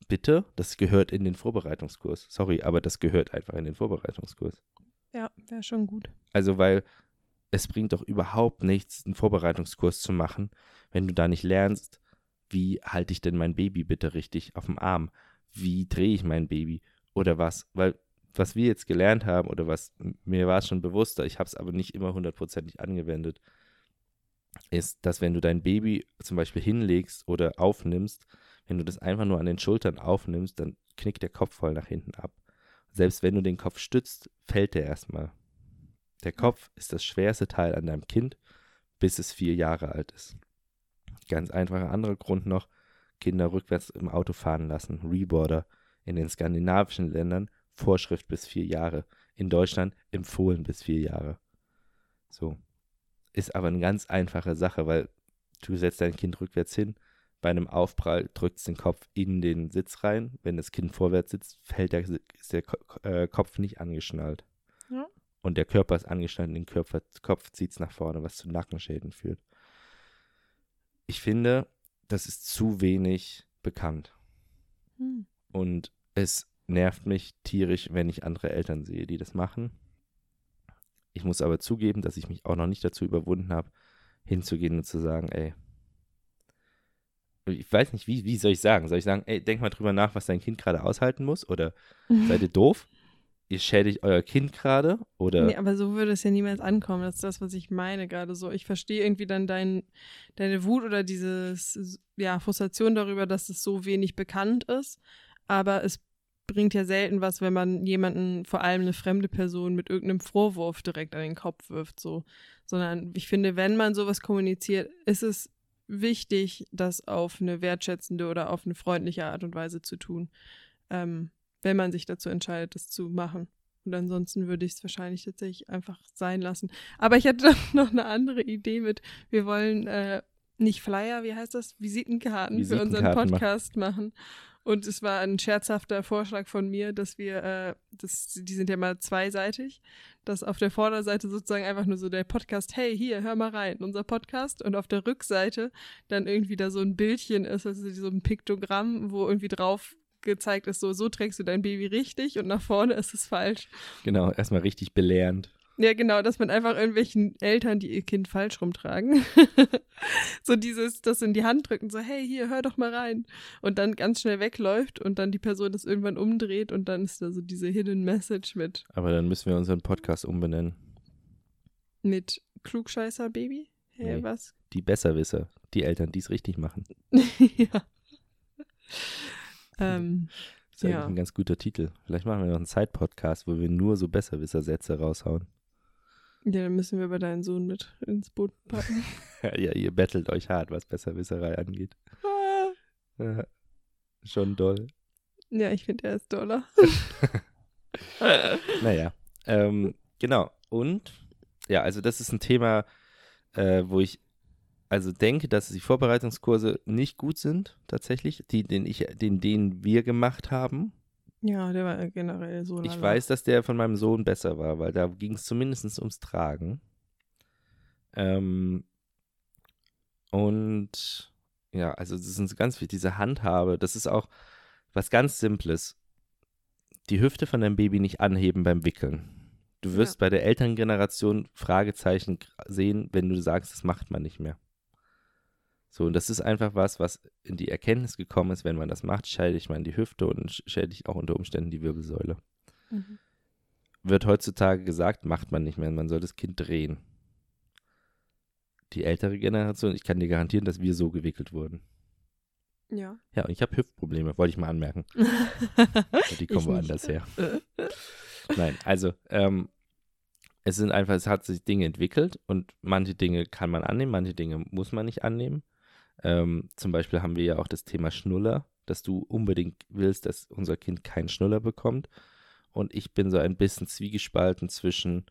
bitte, das gehört in den Vorbereitungskurs. Sorry, aber das gehört einfach in den Vorbereitungskurs. Ja, wäre schon gut. Also, weil es bringt doch überhaupt nichts, einen Vorbereitungskurs zu machen, wenn du da nicht lernst, wie halte ich denn mein Baby bitte richtig auf dem Arm? Wie drehe ich mein Baby? Oder was? Weil, was wir jetzt gelernt haben, oder was mir war es schon bewusster, ich habe es aber nicht immer hundertprozentig angewendet, ist, dass wenn du dein Baby zum Beispiel hinlegst oder aufnimmst, wenn du das einfach nur an den Schultern aufnimmst, dann knickt der Kopf voll nach hinten ab. Selbst wenn du den Kopf stützt, fällt der erstmal. Der Kopf ist das schwerste Teil an deinem Kind, bis es vier Jahre alt ist. Ganz einfacher anderer Grund noch, Kinder rückwärts im Auto fahren lassen, Reboarder. In den skandinavischen Ländern Vorschrift bis vier Jahre. In Deutschland empfohlen bis vier Jahre. So. Ist aber eine ganz einfache Sache, weil du setzt dein Kind rückwärts hin, bei einem Aufprall drückt es den Kopf in den Sitz rein. Wenn das Kind vorwärts sitzt, fällt der, ist der äh, Kopf nicht angeschnallt. Und der Körper ist angeschnallt den Körper, Kopf zieht es nach vorne, was zu Nackenschäden führt. Ich finde, das ist zu wenig bekannt. Hm. Und es nervt mich tierisch, wenn ich andere Eltern sehe, die das machen. Ich muss aber zugeben, dass ich mich auch noch nicht dazu überwunden habe, hinzugehen und zu sagen, ey, ich weiß nicht, wie, wie soll ich sagen? Soll ich sagen, ey, denk mal drüber nach, was dein Kind gerade aushalten muss? Oder seid ihr doof? Ihr schädigt euer Kind gerade? Oder Nee, aber so würde es ja niemals ankommen. Das ist das, was ich meine gerade so. Ich verstehe irgendwie dann dein, deine Wut oder dieses, ja, Frustration darüber, dass es so wenig bekannt ist. Aber es bringt ja selten was, wenn man jemanden, vor allem eine fremde Person, mit irgendeinem Vorwurf direkt an den Kopf wirft, so. Sondern ich finde, wenn man sowas kommuniziert, ist es wichtig, das auf eine wertschätzende oder auf eine freundliche Art und Weise zu tun. Ähm, wenn man sich dazu entscheidet, das zu machen. Und ansonsten würde ich es wahrscheinlich tatsächlich einfach sein lassen. Aber ich hatte noch eine andere Idee mit, wir wollen äh, nicht Flyer, wie heißt das? Visitenkarten, für unseren Visitenkarten Podcast machen. Und es war ein scherzhafter Vorschlag von mir, dass wir, äh, das, die sind ja mal zweiseitig, dass auf der Vorderseite sozusagen einfach nur so der Podcast, hey, hier, hör mal rein, unser Podcast. Und auf der Rückseite dann irgendwie da so ein Bildchen ist, also so ein Piktogramm, wo irgendwie drauf gezeigt ist, so, so trägst du dein Baby richtig und nach vorne ist es falsch. genau, erstmal richtig belehrend. Ja, genau, dass man einfach irgendwelchen Eltern, die ihr Kind falsch rumtragen, so dieses, das in die Hand drücken, so, hey, hier, hör doch mal rein. Und dann ganz schnell wegläuft und dann die Person das irgendwann umdreht und dann ist da so diese Hidden Message mit, Aber dann müssen wir unseren Podcast umbenennen. mit Klugscheißer Baby. Hey, Nee. was? Die Besserwisser, die Eltern, die es richtig machen. ja. Ähm, Das ist eigentlich Ja. ein ganz guter Titel. Vielleicht machen wir noch einen Side-Podcast, wo wir nur so Besserwisser-Sätze raushauen. ja, dann müssen wir bei deinen Sohn mit ins Boot packen. ja, ihr bettelt euch hart, was Besserwisserei angeht. Ah. Ja, schon doll. Ja, ich finde, er ist doller. Naja, ähm, genau. Und ja, also das ist ein Thema, äh, wo ich also denke, dass die Vorbereitungskurse nicht gut sind, tatsächlich, die, den, ich, den, den wir gemacht haben. Ja, der war generell so. Ich lala. weiß, dass der von meinem Sohn besser war, weil da ging es zumindest ums Tragen. Ähm, und ja, also das ist ganz wichtig, diese Handhabe, das ist auch was ganz Simples. Die Hüfte von deinem Baby nicht anheben beim Wickeln. Du wirst bei der Elterngeneration Fragezeichen sehen, wenn du sagst, das macht man nicht mehr. So, und das ist einfach was, was in die Erkenntnis gekommen ist, wenn man das macht, schädigt man die Hüfte und schädigt auch unter Umständen die Wirbelsäule. Mhm. Wird heutzutage gesagt, macht man nicht mehr, man soll das Kind drehen. Die ältere Generation, ich kann dir garantieren, dass wir so gewickelt wurden. Ja. Ja, und ich habe Hüftprobleme, wollte ich mal anmerken. Die kommen woanders her. Nein, also ähm, es sind einfach, es hat sich Dinge entwickelt und manche Dinge kann man annehmen, manche Dinge muss man nicht annehmen. Ähm, zum Beispiel haben wir ja auch das Thema Schnuller, dass du unbedingt willst, dass unser Kind keinen Schnuller bekommt. Und ich bin so ein bisschen zwiegespalten zwischen,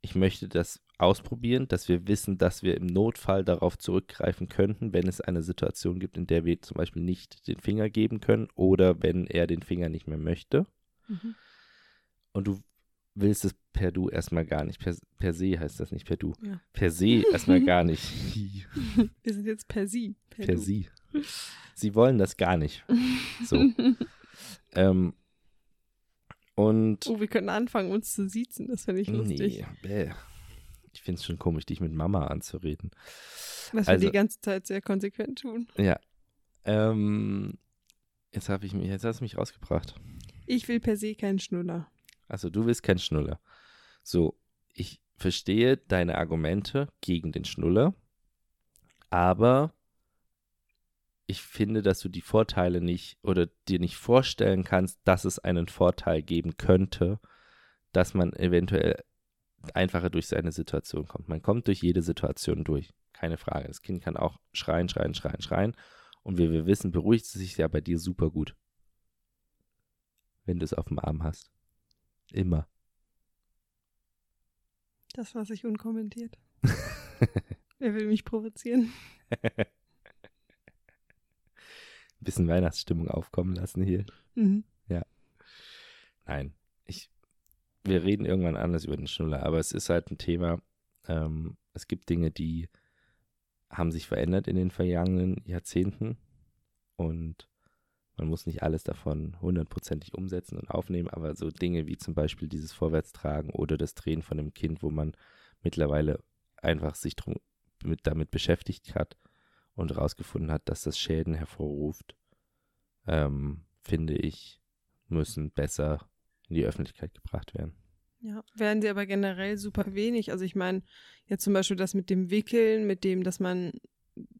ich möchte das ausprobieren, dass wir wissen, dass wir im Notfall darauf zurückgreifen könnten, wenn es eine Situation gibt, in der wir zum Beispiel nicht den Finger geben können oder wenn er den Finger nicht mehr möchte Mhm. und du willst es per Du erstmal gar nicht. Per, per se heißt das nicht per Du. Ja. Per se erstmal gar nicht. Wir sind jetzt per Sie. Per, per sie. Sie wollen das gar nicht. So. ähm, und Oh, wir können anfangen, uns zu siezen. Das finde ich lustig. nee, ich finde es schon komisch, dich mit Mama anzureden. Was Also- wir die ganze Zeit sehr konsequent tun. Ja. Ähm, jetzt habe ich mich, jetzt hast du mich rausgebracht. Ich will per se keinen Schnuller. Also du willst keinen Schnuller. So, ich verstehe deine Argumente gegen den Schnuller, aber ich finde, dass du die Vorteile nicht oder dir nicht vorstellen kannst, dass es einen Vorteil geben könnte, dass man eventuell einfacher durch seine Situation kommt. Man kommt durch jede Situation durch, keine Frage. Das Kind kann auch schreien, schreien, schreien, schreien. Und wie wir wissen, beruhigt es sich ja bei dir super gut, wenn du es auf dem Arm hast. Immer. Das lasse ich unkommentiert. Wer will mich provozieren? Ein bisschen Weihnachtsstimmung aufkommen lassen hier. Mhm. Nein, ich, wir reden irgendwann anders über den Schnuller, aber es ist halt ein Thema. Ähm, es gibt Dinge, die haben sich verändert in den vergangenen Jahrzehnten und man muss nicht alles davon hundertprozentig umsetzen und aufnehmen, aber so Dinge wie zum Beispiel dieses Vorwärtstragen oder das Drehen von einem Kind, wo man mittlerweile einfach sich drum, mit, damit beschäftigt hat und herausgefunden hat, dass das Schäden hervorruft, ähm, finde ich, müssen besser in die Öffentlichkeit gebracht werden. Ja, werden sie aber generell super wenig. Also ich meine, jetzt zum Beispiel das mit dem Wickeln, mit dem, dass man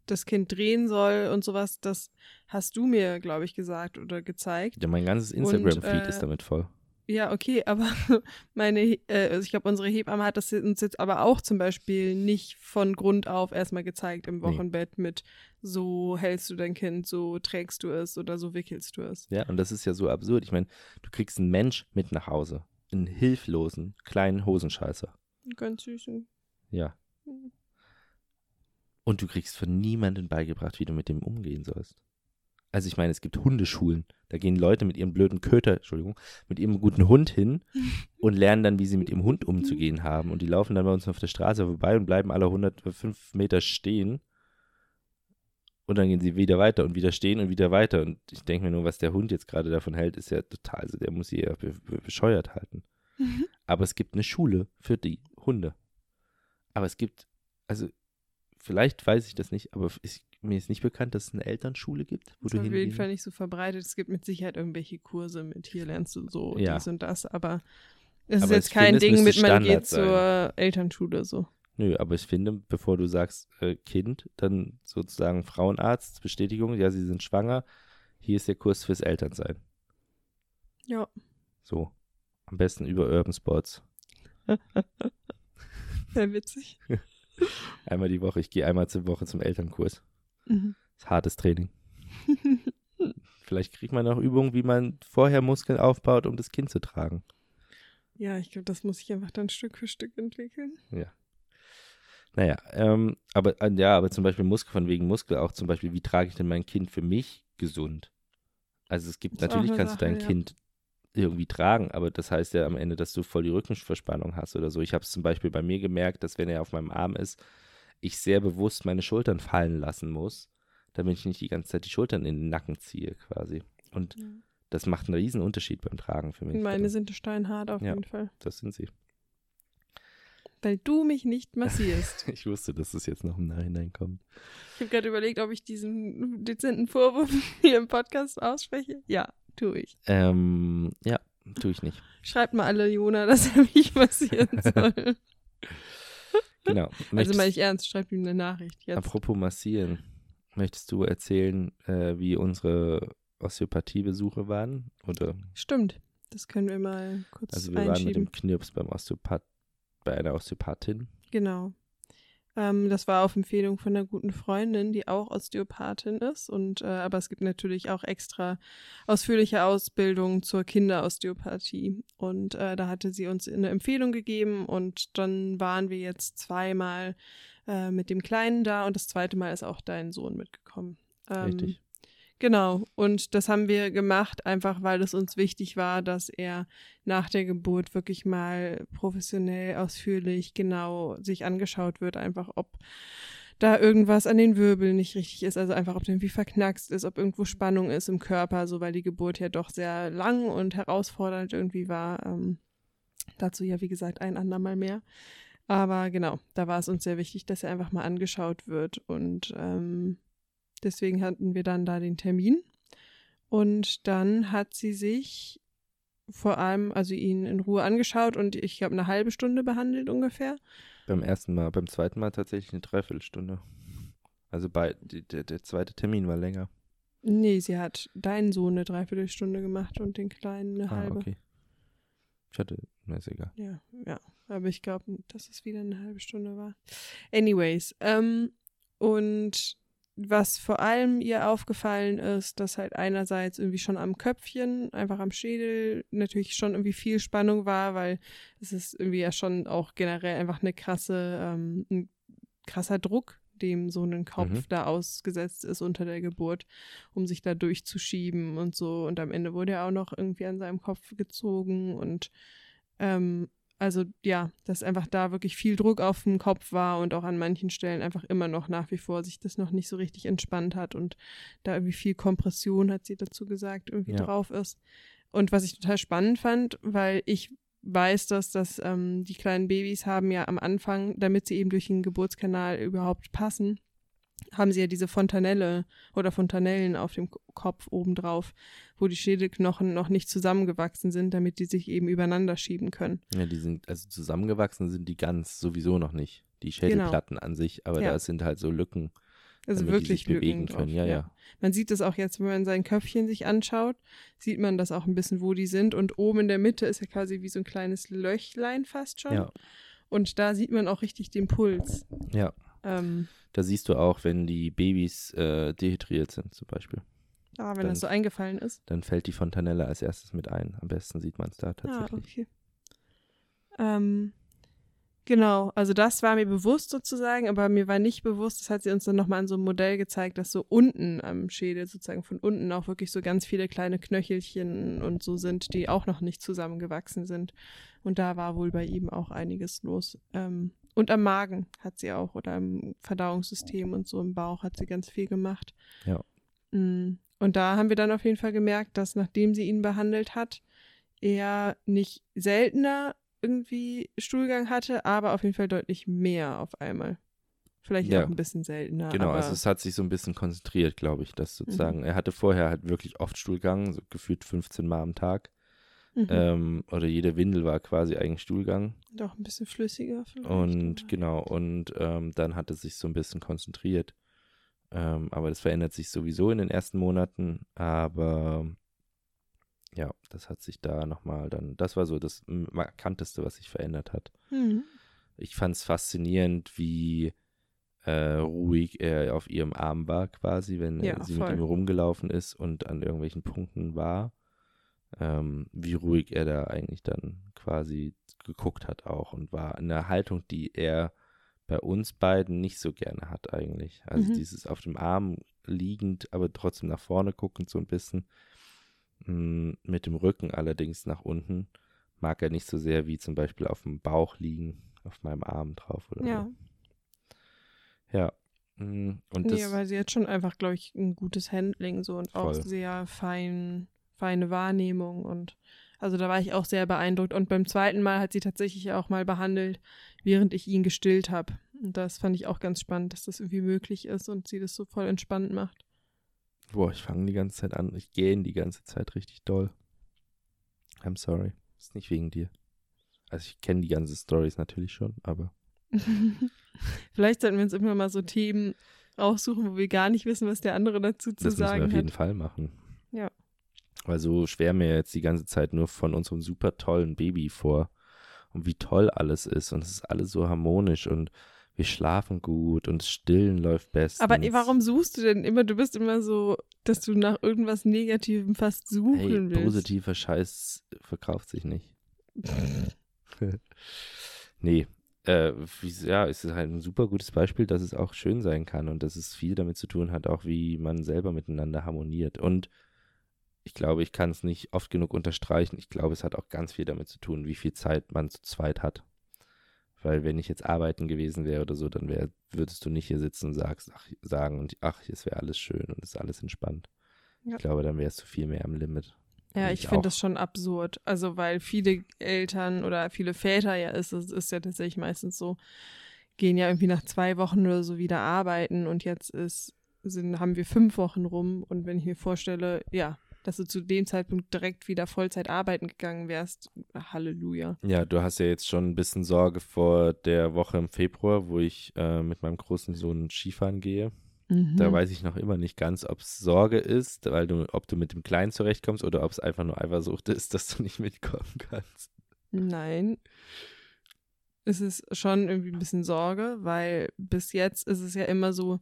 das Kind drehen soll und sowas, das hast du mir, glaube ich, gesagt oder gezeigt. Ja, mein ganzes Instagram-Feed äh, ist damit voll. Ja, okay, aber meine, äh, also ich glaube, unsere Hebamme hat das uns jetzt aber auch zum Beispiel nicht von Grund auf erstmal gezeigt im Wochenbett mit so hältst du dein Kind, so trägst du es oder so wickelst du es. Ja, und das ist ja so absurd. Ich meine, du kriegst einen Mensch mit nach Hause. Einen hilflosen, kleinen Hosenscheißer. Ganz süß. Ja. Und du kriegst von niemandem beigebracht, wie du mit dem umgehen sollst. Also ich meine, es gibt Hundeschulen. Da gehen Leute mit ihrem blöden Köter, Entschuldigung, mit ihrem guten Hund hin und lernen dann, wie sie mit ihrem Hund umzugehen haben. Und die laufen dann bei uns auf der Straße vorbei und bleiben alle 105 Meter stehen. Und dann gehen sie wieder weiter und wieder stehen und wieder weiter. Und ich denke mir nur, was der Hund jetzt gerade davon hält, ist ja total, also der muss sie ja be be bescheuert halten. Aber es gibt eine Schule für die Hunde. Aber es gibt, also vielleicht weiß ich das nicht, aber ist, mir ist nicht bekannt, dass es eine Elternschule gibt, wo Das du ist auf jeden Fall nicht so verbreitet. Es gibt mit Sicherheit irgendwelche Kurse mit hier lernst du so Ja. dies und das, aber es ist jetzt kein finde, Ding mit man Standard geht zur Elternschule so. Nö, aber ich finde, bevor du sagst äh, Kind, dann sozusagen Frauenarzt, Bestätigung, ja, sie sind schwanger, hier ist der Kurs fürs Elternsein. Ja. So. Am besten über Urban Sports. Sehr witzig. Einmal die Woche. Ich gehe einmal zur Woche zum Elternkurs. Mhm. Das ist hartes Training. Vielleicht kriegt man auch Übungen, wie man vorher Muskeln aufbaut, um das Kind zu tragen. Ja, ich glaube, das muss ich einfach dann Stück für Stück entwickeln. Ja. Naja, ähm, aber äh, ja, aber zum Beispiel Muskel von wegen Muskel auch zum Beispiel, wie trage ich denn mein Kind für mich gesund? Also es gibt Das natürlich kannst du Sache, dein ja. Kind irgendwie tragen, aber das heißt ja am Ende, dass du voll die Rückenverspannung hast oder so. Ich habe es zum Beispiel bei mir gemerkt, dass wenn er auf meinem Arm ist, ich sehr bewusst meine Schultern fallen lassen muss, damit ich nicht die ganze Zeit die Schultern in den Nacken ziehe quasi. Und Ja. das macht einen riesen Unterschied beim Tragen für mich. Meine sind steinhart auf Ja. jeden Fall. das sind sie. Weil du mich nicht massierst. Ich wusste, dass es jetzt noch im Nachhinein kommt. ich habe gerade überlegt, ob ich diesen dezenten Vorwurf hier im Podcast ausspreche. Ja, tue ich. Ähm, ja, tue ich nicht. Schreibt mal alle Jona, dass er mich massieren soll. Genau. also Möchtest- meine ich ernst, schreibt ihm eine Nachricht jetzt. Apropos massieren, möchtest du erzählen, äh, wie unsere Osteopathiebesuche waren? Oder Stimmt. Das können wir mal kurz also wir waren mit dem Knirps beim Osteopath, bei einer Osteopathin. Genau. Ähm, das war auf Empfehlung von einer guten Freundin, die auch Osteopathin ist. Und äh, aber es gibt natürlich auch extra ausführliche Ausbildung zur Kinderosteopathie. Und äh, da hatte sie uns eine Empfehlung gegeben und dann waren wir jetzt zweimal äh, mit dem Kleinen da und das zweite Mal ist auch dein Sohn mitgekommen. Ähm, Richtig. Genau, und das haben wir gemacht, einfach weil es uns wichtig war, dass er nach der Geburt wirklich mal professionell, ausführlich, genau sich angeschaut wird, einfach ob da irgendwas an den Wirbeln nicht richtig ist, also einfach ob der irgendwie verknackst ist, ob irgendwo Spannung ist im Körper, so weil die Geburt ja doch sehr lang und herausfordernd irgendwie war. Ähm, dazu ja, wie gesagt, ein andermal mehr. Aber genau, da war es uns sehr wichtig, dass er einfach mal angeschaut wird und ähm, Deswegen hatten wir dann da den Termin. Und dann hat sie sich vor allem, also ihn in Ruhe angeschaut und ich glaube eine halbe Stunde behandelt ungefähr. Beim ersten Mal, beim zweiten Mal tatsächlich eine Dreiviertelstunde. Also bei, der, der zweite Termin war länger. Nee, sie hat deinen Sohn eine Dreiviertelstunde gemacht und den Kleinen eine Ah, halbe. okay. Ich hatte, na, ist egal. Ja, ja. Aber ich glaube, dass es wieder eine halbe Stunde war. Anyways, ähm, und was vor allem ihr aufgefallen ist, dass halt einerseits irgendwie schon am Köpfchen, einfach am Schädel natürlich schon irgendwie viel Spannung war, weil es ist irgendwie ja schon auch generell einfach eine krasse, ähm, ein krasser Druck, dem so ein Kopf Mhm. da ausgesetzt ist unter der Geburt, um sich da durchzuschieben und so. Und am Ende wurde er auch noch irgendwie an seinem Kopf gezogen und ähm, also ja, dass einfach da wirklich viel Druck auf dem Kopf war und auch an manchen Stellen einfach immer noch nach wie vor sich das noch nicht so richtig entspannt hat und da irgendwie viel Kompression, hat sie dazu gesagt, irgendwie Ja. drauf ist. Und was ich total spannend fand, weil ich weiß, dass das ähm, die kleinen Babys haben ja am Anfang, damit sie eben durch den Geburtskanal überhaupt passen, haben sie ja diese Fontanelle oder Fontanellen auf dem Kopf obendrauf, wo die Schädelknochen noch nicht zusammengewachsen sind, damit die sich eben übereinander schieben können. Ja, die sind, also zusammengewachsen sind die ganz sowieso noch nicht. Die Schädelplatten an sich, aber Ja. da sind halt so Lücken, Also damit wirklich die sich bewegen Lücken können. drauf, Ja, ja. Man sieht es auch jetzt, wenn man sein Köpfchen sich anschaut, sieht man das auch ein bisschen, wo die sind. Und oben in der Mitte ist ja quasi wie so ein kleines Löchlein fast schon. Ja, Und da sieht man auch richtig den Puls. ja. Ähm, Da siehst du auch, wenn die Babys äh, dehydriert sind zum Beispiel. Ah, wenn Dann- das so eingefallen ist. Dann fällt die Fontanelle als erstes mit ein. Am besten sieht man es da Ah, tatsächlich. okay. Ähm, genau, also das war mir bewusst sozusagen, aber mir war nicht bewusst, das hat sie uns dann nochmal an so einem Modell gezeigt, dass so unten am Schädel sozusagen von unten auch wirklich so ganz viele kleine Knöchelchen und so sind, die auch noch nicht zusammengewachsen sind. Und da war wohl bei ihm auch einiges los. Ähm, und am Magen hat sie auch oder im Verdauungssystem und so im Bauch hat sie ganz viel gemacht. Ja. Mm, Und da haben wir dann auf jeden Fall gemerkt, dass nachdem sie ihn behandelt hat, er nicht seltener irgendwie Stuhlgang hatte, aber auf jeden Fall deutlich mehr auf einmal. Vielleicht Ja. auch ein bisschen seltener. Genau, aber, also es hat sich so ein bisschen konzentriert, glaube ich, dass Mhm. sozusagen, er hatte vorher halt wirklich oft Stuhlgang, so gefühlt 15 Mal am Tag. mhm. Ähm, oder jede Windel war quasi eigentlich Stuhlgang. doch ein bisschen flüssiger vielleicht. Und genau, und ähm, dann hat es sich so ein bisschen konzentriert. Ähm, aber das verändert sich sowieso in den ersten Monaten. Aber ja, das hat sich da nochmal dann, das war so das markanteste, was sich verändert hat. Mhm. Ich fand es faszinierend, wie äh, ruhig er auf ihrem Arm war, quasi, wenn Ja, sie voll. mit ihm rumgelaufen ist und an irgendwelchen Punkten war. Ähm, wie ruhig er da eigentlich dann quasi geguckt hat auch und war in einer Haltung, die er bei uns beiden nicht so gerne hat eigentlich. Also Mhm. dieses auf dem Arm liegend, aber trotzdem nach vorne guckend so ein bisschen. Mm, Mit dem Rücken allerdings nach unten mag er nicht so sehr wie zum Beispiel auf dem Bauch liegen, auf meinem Arm drauf oder Ja. so. Ja. Mm, Und Nee, das, weil sie hat schon einfach, glaube ich, ein gutes Handling so und auch Voll. sehr fein, feine Wahrnehmung und also da war ich auch sehr beeindruckt. Und beim zweiten Mal hat sie tatsächlich auch mal behandelt, während ich ihn gestillt habe. Und das fand ich auch ganz spannend, dass das irgendwie möglich ist und sie das so voll entspannt macht. boah, ich fange die ganze Zeit an. Ich gähne die ganze Zeit richtig doll. I'm sorry. Ist nicht wegen dir. Also ich kenne die ganzen Stories natürlich schon, aber Vielleicht sollten wir uns immer mal so Themen raussuchen, wo wir gar nicht wissen, was der andere dazu zu das müssen wir sagen auf jeden hat. Fall machen. Weil so schwärmen wir jetzt die ganze Zeit nur von unserem super tollen Baby vor und wie toll alles ist und es ist alles so harmonisch und wir schlafen gut und das Stillen läuft bestens. Aber warum suchst du denn immer, du bist immer so, dass du nach irgendwas Negativem fast suchen Hey, willst. positiver Scheiß verkauft sich nicht. nee, äh, ja, es ist halt ein super gutes Beispiel, dass es auch schön sein kann und dass es viel damit zu tun hat, auch wie man selber miteinander harmoniert. Und ich glaube, ich kann es nicht oft genug unterstreichen. Ich glaube, es hat auch ganz viel damit zu tun, wie viel Zeit man zu zweit hat. Weil wenn ich jetzt arbeiten gewesen wäre oder so, dann wär, würdest du nicht hier sitzen und sagst, ach, sagen und ach, es wäre alles schön und es ist alles entspannt. Ja. Ich glaube, dann wärst du viel mehr am Limit. Ja, ich ich finde das schon absurd. Also, weil viele Eltern oder viele Väter ja ist, es ist ja tatsächlich meistens so, gehen ja irgendwie nach zwei Wochen oder so wieder arbeiten und jetzt ist, sind, haben wir fünf Wochen rum und wenn ich mir vorstelle, ja, dass du zu dem Zeitpunkt direkt wieder Vollzeit arbeiten gegangen wärst, Halleluja. Ja, du hast ja jetzt schon ein bisschen Sorge vor der Woche im Februar, wo ich äh, mit meinem großen Sohn Skifahren gehe. Mhm. Da weiß ich noch immer nicht ganz, ob es Sorge ist, weil du, ob du mit dem Kleinen zurechtkommst oder ob es einfach nur Eifersucht ist, dass du nicht mitkommen kannst. Nein. Es ist schon irgendwie ein bisschen Sorge, weil bis jetzt ist es ja immer so,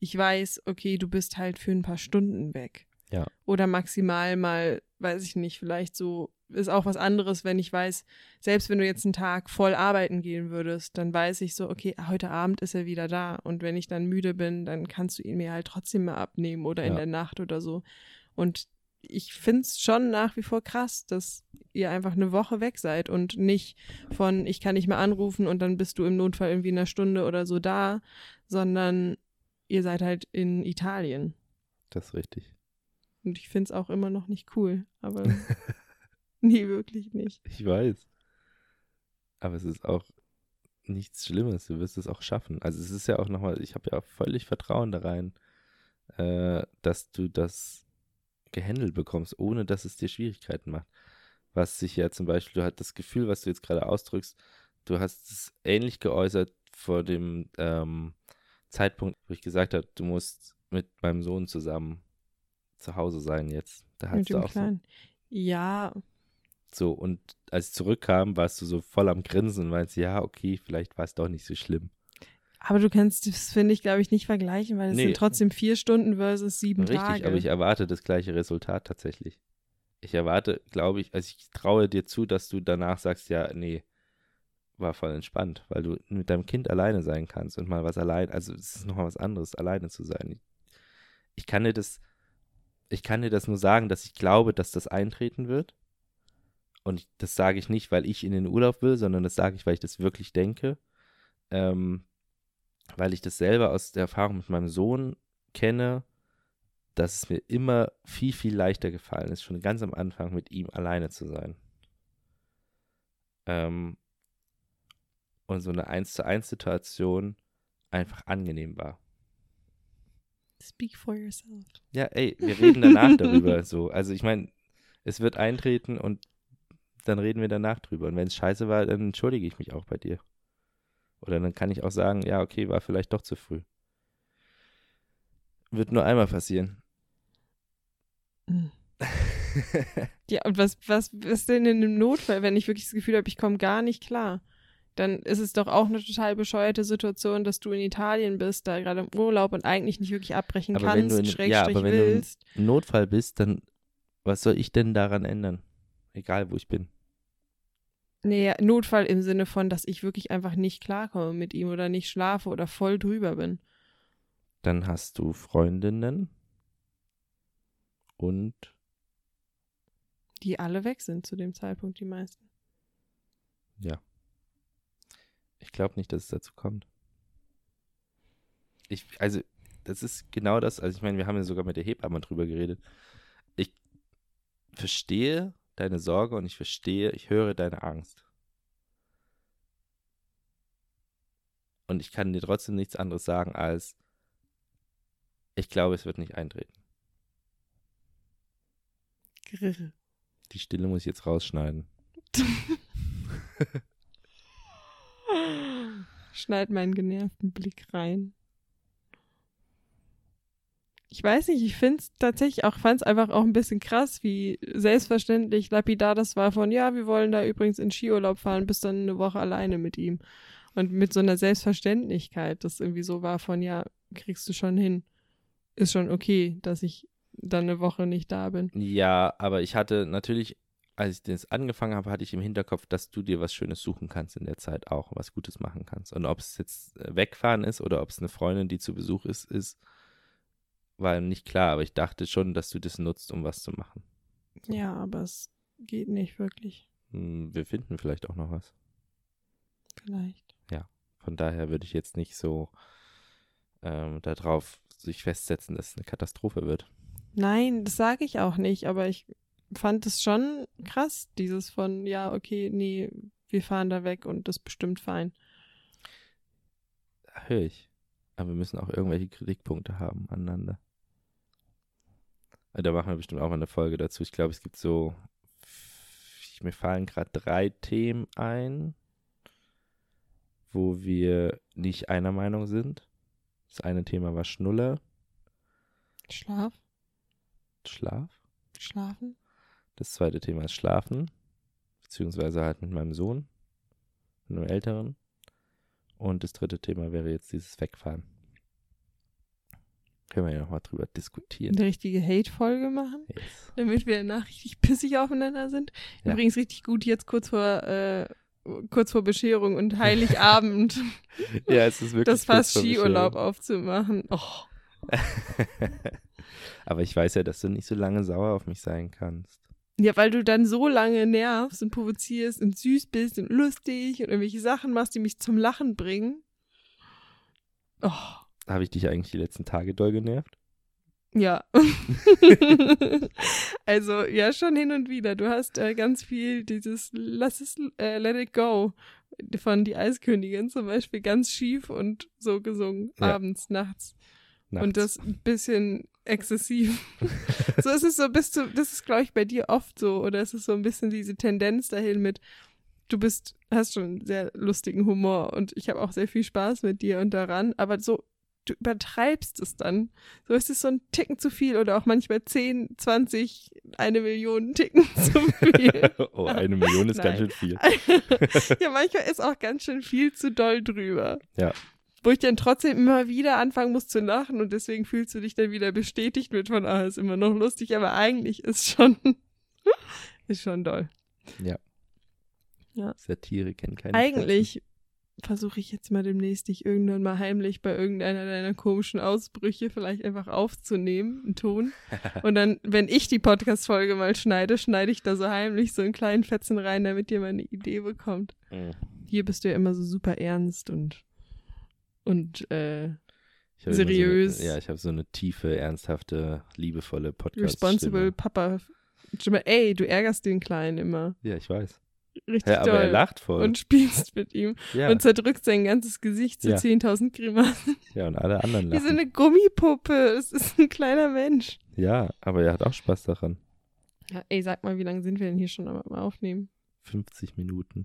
ich weiß, okay, du bist halt für ein paar Stunden weg. Ja. Oder maximal mal, weiß ich nicht, vielleicht so, ist auch was anderes, wenn ich weiß, selbst wenn du jetzt einen Tag voll arbeiten gehen würdest, dann weiß ich so, okay, heute Abend ist er wieder da. Und wenn ich dann müde bin, dann kannst du ihn mir halt trotzdem mal abnehmen oder in Ja. der Nacht oder so. Und ich finde es schon nach wie vor krass, dass ihr einfach eine Woche weg seid und nicht von, ich kann nicht mehr anrufen und dann bist du im Notfall irgendwie in einer Stunde oder so da, sondern ihr seid halt in Italien. Das ist richtig. Und ich finde es auch immer noch nicht cool, aber nee, wirklich nicht. Ich weiß. Aber es ist auch nichts Schlimmes. Du wirst es auch schaffen. Also es ist ja auch nochmal, ich habe ja auch völlig Vertrauen da rein, äh, dass du das gehandelt bekommst, ohne dass es dir Schwierigkeiten macht. Was sich ja zum Beispiel, du hast das Gefühl, was du jetzt gerade ausdrückst, du hast es ähnlich geäußert vor dem ähm, Zeitpunkt, wo ich gesagt habe, du musst mit meinem Sohn zusammen zu Hause sein jetzt. Da hast du auch so, Kleinen. Ja, so, und als ich zurückkam, warst du so voll am Grinsen und meinst, ja, okay, vielleicht war es doch nicht so schlimm. aber du kannst das, finde ich, glaube ich, nicht vergleichen, weil es Nee. sind trotzdem vier Stunden versus sieben Richtig, Tage. aber ich erwarte das gleiche Resultat tatsächlich. Ich erwarte, glaube ich, also ich traue dir zu, dass du danach sagst, ja, nee, war voll entspannt, weil du mit deinem Kind alleine sein kannst und mal was allein, also es ist nochmal was anderes, alleine zu sein. Ich, ich kann dir das, ich kann dir das nur sagen, dass ich glaube, dass das eintreten wird. Und das sage ich nicht, weil ich in den Urlaub will, sondern das sage ich, weil ich das wirklich denke. Ähm, weil ich das selber aus der Erfahrung mit meinem Sohn kenne, dass es mir immer viel, viel leichter gefallen ist, schon ganz am Anfang mit ihm alleine zu sein. Ähm, und so eine 1 zu 1 Situation einfach angenehm war. Speak for yourself. Ja, ey, wir reden danach darüber so. Also ich meine, es wird eintreten und dann reden wir danach drüber. Und wenn es scheiße war, dann entschuldige ich mich auch bei dir. Oder dann kann ich auch sagen, ja, okay, war vielleicht doch zu früh. Wird nur einmal passieren. Mhm. Ja, und was, was ist denn in einem Notfall, wenn ich wirklich das Gefühl habe, ich komme gar nicht klar? Dann ist es doch auch eine total bescheuerte Situation, dass du in Italien bist, da gerade im Urlaub und eigentlich nicht wirklich abbrechen Aber wenn kannst, du in- Schrägstrich ja, aber wenn du- willst. Notfall bist, dann was soll ich denn daran ändern? Egal, wo ich bin. Nee, Notfall im Sinne von, dass ich wirklich einfach nicht klarkomme mit ihm oder nicht schlafe oder voll drüber bin. Dann hast du Freundinnen und Die alle weg sind zu dem Zeitpunkt, die meisten. ja. Ich glaube nicht, dass es dazu kommt. Ich, also, das ist genau das. Also, ich meine, wir haben ja sogar mit der Hebamme drüber geredet. Ich verstehe deine Sorge und ich verstehe, ich höre deine Angst. Und ich kann dir trotzdem nichts anderes sagen als, ich glaube, es wird nicht eintreten. Die Stille muss ich jetzt rausschneiden. Schneid meinen genervten Blick rein. Ich weiß nicht, ich finde es tatsächlich auch, fand es einfach auch ein bisschen krass, wie selbstverständlich lapidar das war von, ja, wir wollen da übrigens in Skiurlaub fahren, bis dann eine Woche alleine mit ihm. Und mit so einer Selbstverständlichkeit, das irgendwie so war von, ja, kriegst du schon hin. Ist schon okay, dass ich dann eine Woche nicht da bin. Ja, aber ich hatte natürlich, als ich das angefangen habe, hatte ich im Hinterkopf, dass du dir was Schönes suchen kannst in der Zeit auch, was Gutes machen kannst. Und ob es jetzt äh, wegfahren ist oder ob es eine Freundin, die zu Besuch ist, ist, war nicht klar. Aber ich dachte schon, dass du das nutzt, um was zu machen. Ja, aber es geht nicht wirklich. Hm, Wir finden vielleicht auch noch was. Vielleicht. Von daher würde ich jetzt nicht so ähm, darauf sich festsetzen, dass es eine Katastrophe wird. Nein, das sage ich auch nicht, aber ich fand es schon krass, dieses von, ja, okay, nee, wir fahren da weg und das ist bestimmt fein. Höre ich. Aber wir müssen auch irgendwelche Kritikpunkte haben aneinander. Da machen wir bestimmt auch mal eine Folge dazu. Ich glaube, es gibt so, mir fallen gerade drei Themen ein, wo wir nicht einer Meinung sind. Das eine Thema war Schnuller, Schlaf, Schlaf. schlafen. Das zweite Thema ist Schlafen, beziehungsweise halt mit meinem Sohn, mit einem Älteren. Und das dritte Thema wäre jetzt dieses Wegfahren. Können wir ja nochmal drüber diskutieren. Eine richtige Hate-Folge machen, Yes. damit wir danach richtig pissig aufeinander sind. Ja. Übrigens richtig gut jetzt kurz vor, äh, kurz vor Bescherung und Heiligabend Ja, es ist wirklich. das fast Skiurlaub aufzumachen. Oh. Aber ich weiß ja, dass du nicht so lange sauer auf mich sein kannst. Ja, weil du dann so lange nervst und provozierst und süß bist und lustig und irgendwelche Sachen machst, die mich zum Lachen bringen. Oh, Habe ich dich eigentlich die letzten Tage doll genervt? ja. also, ja, schon hin und wieder. Du hast äh, ganz viel dieses Lass es, äh, Let It Go von Die Eiskönigin zum Beispiel ganz schief und so gesungen, Ja. abends, nachts. Nachts. Und das ein bisschen exzessiv. so ist es so, bist du, das ist, glaube ich, bei dir oft so, oder ist es so ein bisschen diese Tendenz dahin mit, du bist, hast schon einen sehr lustigen Humor und ich habe auch sehr viel Spaß mit dir und daran, aber so, du übertreibst es dann. So ist es so ein Ticken zu viel oder auch manchmal 10, 20, eine Million Ticken zu viel. oh, eine Million ist ganz Nein. schön viel. ja, manchmal ist auch ganz schön viel zu doll drüber. Ja. Wo ich dann trotzdem immer wieder anfangen muss zu lachen und deswegen fühlst du dich dann wieder bestätigt mit von, ah, ist immer noch lustig, aber eigentlich ist schon, ist schon doll. Satire kennt keine Eigentlich versuche ich jetzt mal demnächst dich irgendwann mal heimlich bei irgendeiner deiner komischen Ausbrüche vielleicht einfach aufzunehmen, einen Ton. Und dann, wenn ich die Podcast-Folge mal schneide, schneide ich da so heimlich so einen kleinen Fetzen rein, damit ihr mal eine Idee bekommt. Grenzen. Hier bist du ja immer so super ernst und, und, äh, Seriös. So eine, ja, ich habe so eine tiefe, ernsthafte, liebevolle podcast responsible Papa. Stimme. Ey, du ärgerst den Kleinen immer. Ja, ich weiß. Richtig Ja, aber er lacht voll. Und spielst mit ihm ja, und zerdrückt sein ganzes Gesicht zu Ja. 10.000 Grimassen. ja, und alle anderen Wie so lachen. eine Gummipuppe. Es ist ein kleiner Mensch. Ja, aber er hat auch Spaß daran. Ja, ey, sag mal, wie lange sind wir denn hier schon am Aufnehmen? 50 Minuten,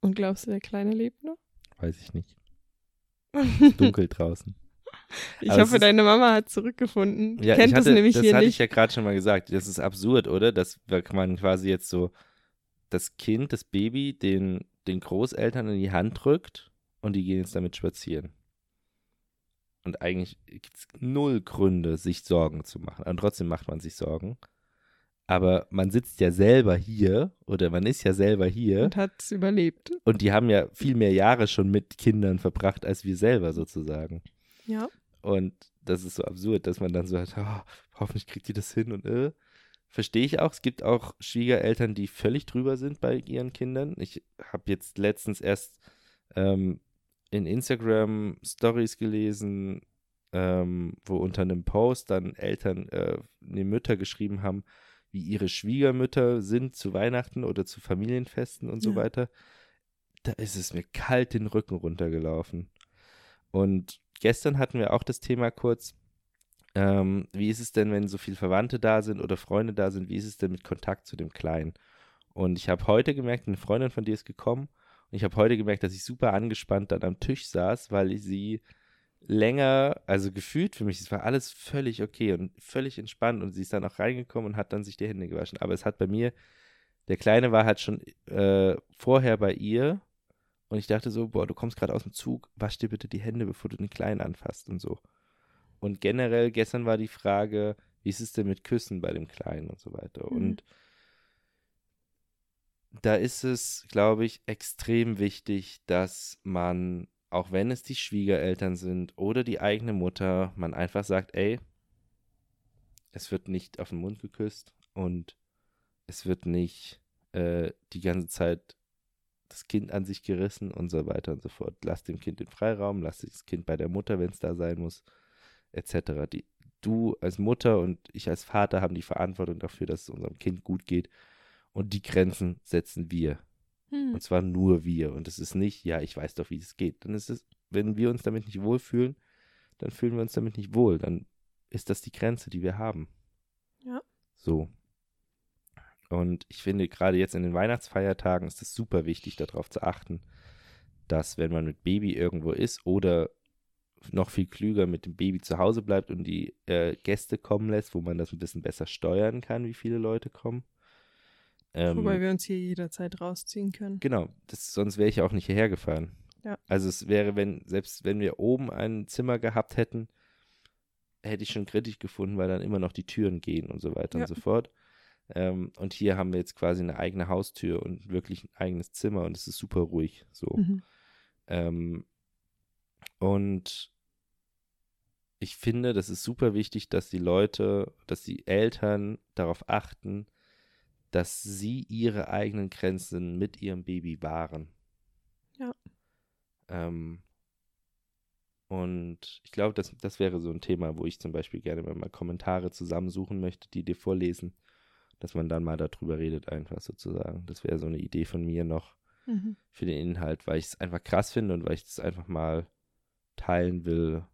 Und glaubst du, der Kleine lebt noch? weiß ich nicht. Dunkel draußen. Ich Aber hoffe, deine Mama hat zurückgefunden. Ja, Kennt ich das hatte, nämlich das hier hatte nicht. ich ja gerade schon mal gesagt. Das ist absurd, oder? Dass man quasi jetzt so das Kind, das Baby, den den Großeltern in die Hand drückt und die gehen jetzt damit spazieren. Und eigentlich gibt es null Gründe, sich Sorgen zu machen. Und trotzdem macht man sich Sorgen. Aber man sitzt ja selber hier oder man ist ja selber hier. Und hat es überlebt. Und die haben ja viel mehr Jahre schon mit Kindern verbracht als wir selber sozusagen. Ja. Und das ist so absurd, dass man dann so hat, oh, hoffentlich kriegt die das hin und äh. Verstehe ich auch. Es gibt auch Schwiegereltern, die völlig drüber sind bei ihren Kindern. Ich habe jetzt letztens erst ähm, in Instagram Stories gelesen, ähm, wo unter einem Post dann Eltern, äh, die Mütter geschrieben haben, wie ihre Schwiegermütter sind zu Weihnachten oder zu Familienfesten und so Ja. weiter. Da ist es mir kalt den Rücken runtergelaufen. Und gestern hatten wir auch das Thema kurz, ähm, wie ist es denn, wenn so viele Verwandte da sind oder Freunde da sind, wie ist es denn mit Kontakt zu dem Kleinen? Und ich habe heute gemerkt, eine Freundin von dir ist gekommen und ich habe heute gemerkt, dass ich super angespannt dann am Tisch saß, weil ich sie länger, also gefühlt für mich, es war alles völlig okay und völlig entspannt und sie ist dann auch reingekommen und hat dann sich die Hände gewaschen. Aber es hat bei mir, der Kleine war halt schon äh, vorher bei ihr und ich dachte so, boah, du kommst gerade aus dem Zug, wasch dir bitte die Hände, bevor du den Kleinen anfasst und so. Und generell, gestern war die Frage, wie ist es denn mit Küssen bei dem Kleinen und so weiter. Mhm. Und da ist es, glaube ich, extrem wichtig, dass man, auch wenn es die Schwiegereltern sind oder die eigene Mutter, man einfach sagt, ey, es wird nicht auf den Mund geküsst und es wird nicht äh, die ganze Zeit das Kind an sich gerissen und so weiter und so fort. Lass dem Kind den Freiraum, lass das Kind bei der Mutter, wenn es da sein muss, etc. Die, du als Mutter und ich als Vater haben die Verantwortung dafür, dass es unserem Kind gut geht. Und die Grenzen setzen wir. Hm. Und zwar nur wir. Und es ist nicht, ja, ich weiß doch, wie es geht. Dann ist es, wenn wir uns damit nicht wohlfühlen, dann fühlen wir uns damit nicht wohl. Dann ist das die Grenze, die wir haben. Ja. So. Und ich finde, gerade jetzt in den Weihnachtsfeiertagen ist es super wichtig, darauf zu achten, dass wenn man mit Baby irgendwo ist oder noch viel klüger mit dem Baby zu Hause bleibt und die äh, Gäste kommen lässt, wo man das ein bisschen besser steuern kann, wie viele Leute kommen. Ähm, Wobei wir uns hier jederzeit rausziehen können. Genau, das, sonst wäre ich ja auch nicht hierher gefahren. Ja. Also es wäre, wenn, selbst wenn wir oben ein Zimmer gehabt hätten, hätte ich schon kritisch gefunden, weil dann immer noch die Türen gehen und so weiter Ja. und so fort. Ähm, und hier haben wir jetzt quasi eine eigene Haustür und wirklich ein eigenes Zimmer und es ist super ruhig. So. Mhm. Ähm, und ich finde, das ist super wichtig, dass die Leute, dass die Eltern darauf achten, dass sie ihre eigenen Grenzen mit ihrem Baby wahren. Ja. Ähm, und ich glaube, das, das wäre so ein Thema, wo ich zum Beispiel gerne mal Kommentare zusammensuchen möchte, die dir vorlesen, dass man dann mal darüber redet, einfach sozusagen. Das wäre so eine Idee von mir noch Mhm. für den Inhalt, weil ich es einfach krass finde und weil ich das einfach mal teilen will,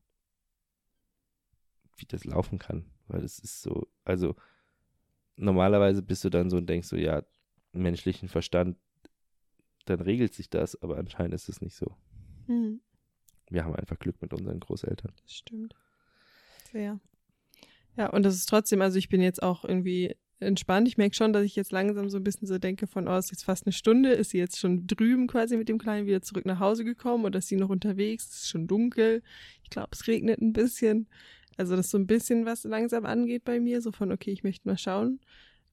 wie das laufen kann. Weil es ist so, also normalerweise bist du dann so und denkst so, ja, menschlichen Verstand, dann regelt sich das, aber anscheinend ist es nicht so. Mhm. Wir haben einfach Glück mit unseren Großeltern. Das stimmt. Sehr. Ja, und das ist trotzdem, also ich bin jetzt auch irgendwie entspannt. Ich merke schon, dass ich jetzt langsam so ein bisschen so denke von, oh, es ist jetzt fast eine Stunde, ist sie jetzt schon drüben quasi mit dem Kleinen wieder zurück nach Hause gekommen oder ist sie noch unterwegs? Es ist schon dunkel. Ich glaube, es regnet ein bisschen. Also das ist so ein bisschen, was langsam angeht bei mir, so von, okay, ich möchte mal schauen.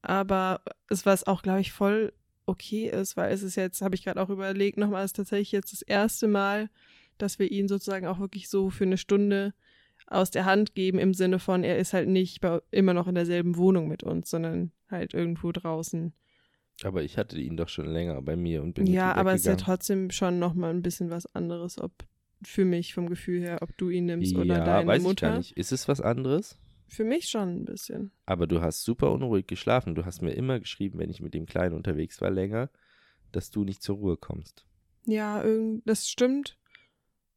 Aber es, was auch, glaube ich, voll okay ist, weil es ist jetzt, habe ich gerade auch überlegt, nochmal, ist tatsächlich jetzt das erste Mal, dass wir ihn sozusagen auch wirklich so für eine Stunde aus der Hand geben, im Sinne von, er ist halt nicht bei, immer noch in derselben Wohnung mit uns, sondern halt irgendwo draußen. Aber ich hatte ihn doch schon länger bei mir und bin ja, aber es ist ja trotzdem schon nochmal ein bisschen was anderes, ob für mich vom Gefühl her, ob du ihn nimmst oder ja, deine weiß ich Mutter. gar nicht. Ist es was anderes? Für mich schon ein bisschen. Aber du hast super unruhig geschlafen. Du hast mir immer geschrieben, wenn ich mit dem Kleinen unterwegs war länger, dass du nicht zur Ruhe kommst. Ja, irgend, das stimmt.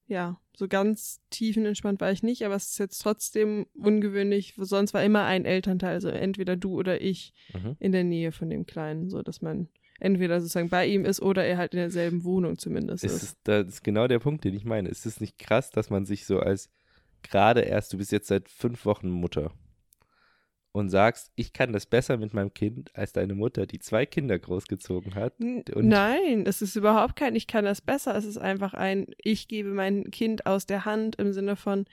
Ja, so ganz tiefenentspannt war ich nicht, aber es ist jetzt trotzdem ungewöhnlich. Sonst war immer ein Elternteil, also entweder du oder ich, Mhm. in der Nähe von dem Kleinen, so dass man entweder sozusagen bei ihm ist oder er halt in derselben Wohnung zumindest Ist ist. das ist genau der Punkt, den ich meine. Ist es nicht krass, dass man sich so als gerade erst, du bist jetzt seit fünf Wochen Mutter und sagst, ich kann das besser mit meinem Kind als deine Mutter, die zwei Kinder großgezogen hat. Nein, es ist überhaupt kein, ich kann das besser. Es ist einfach ein, ich gebe mein Kind aus der Hand im Sinne von,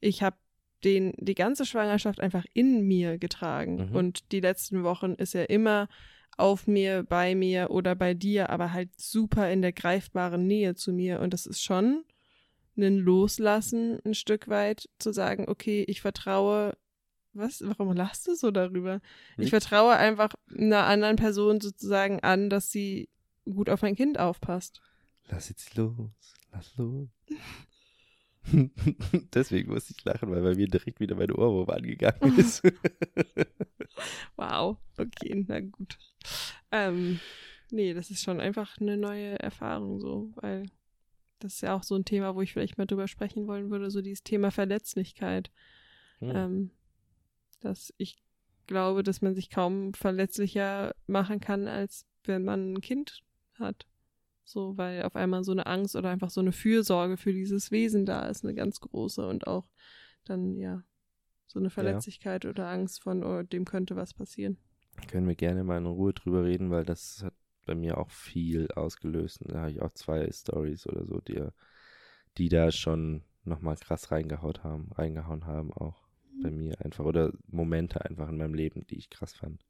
ich habe den die ganze Schwangerschaft einfach in mir getragen. Mhm. Und die letzten Wochen ist er immer auf mir, bei mir oder bei dir, aber halt super in der greifbaren Nähe zu mir. Und das ist schon ein Loslassen ein Stück weit, zu sagen, okay, ich vertraue. Was? Warum lachst du so darüber? Ich Nix. vertraue einfach einer anderen Person sozusagen an, dass sie gut auf mein Kind aufpasst. Lass jetzt los, lass los. Deswegen musste ich lachen, weil bei mir direkt wieder mein Ohrwurm angegangen ist. Wow, okay, na gut. Ähm, nee, das ist schon einfach eine neue Erfahrung so, weil das ist ja auch so ein Thema, wo ich vielleicht mal drüber sprechen wollen würde, so dieses Thema Verletzlichkeit. Hm. Ähm, dass ich glaube, dass man sich kaum verletzlicher machen kann, als wenn man ein Kind hat. So, weil auf einmal so eine Angst oder einfach so eine Fürsorge für dieses Wesen da ist, eine ganz große und auch dann, ja, so eine Verletzlichkeit oder Angst von, oh, dem könnte was passieren. Können wir gerne mal in Ruhe drüber reden, weil das hat bei mir auch viel ausgelöst. Da habe ich auch zwei Stories oder so, die, die da schon nochmal krass reingehaut haben, reingehauen haben, auch bei mir einfach. Oder Momente einfach in meinem Leben, die ich krass fand.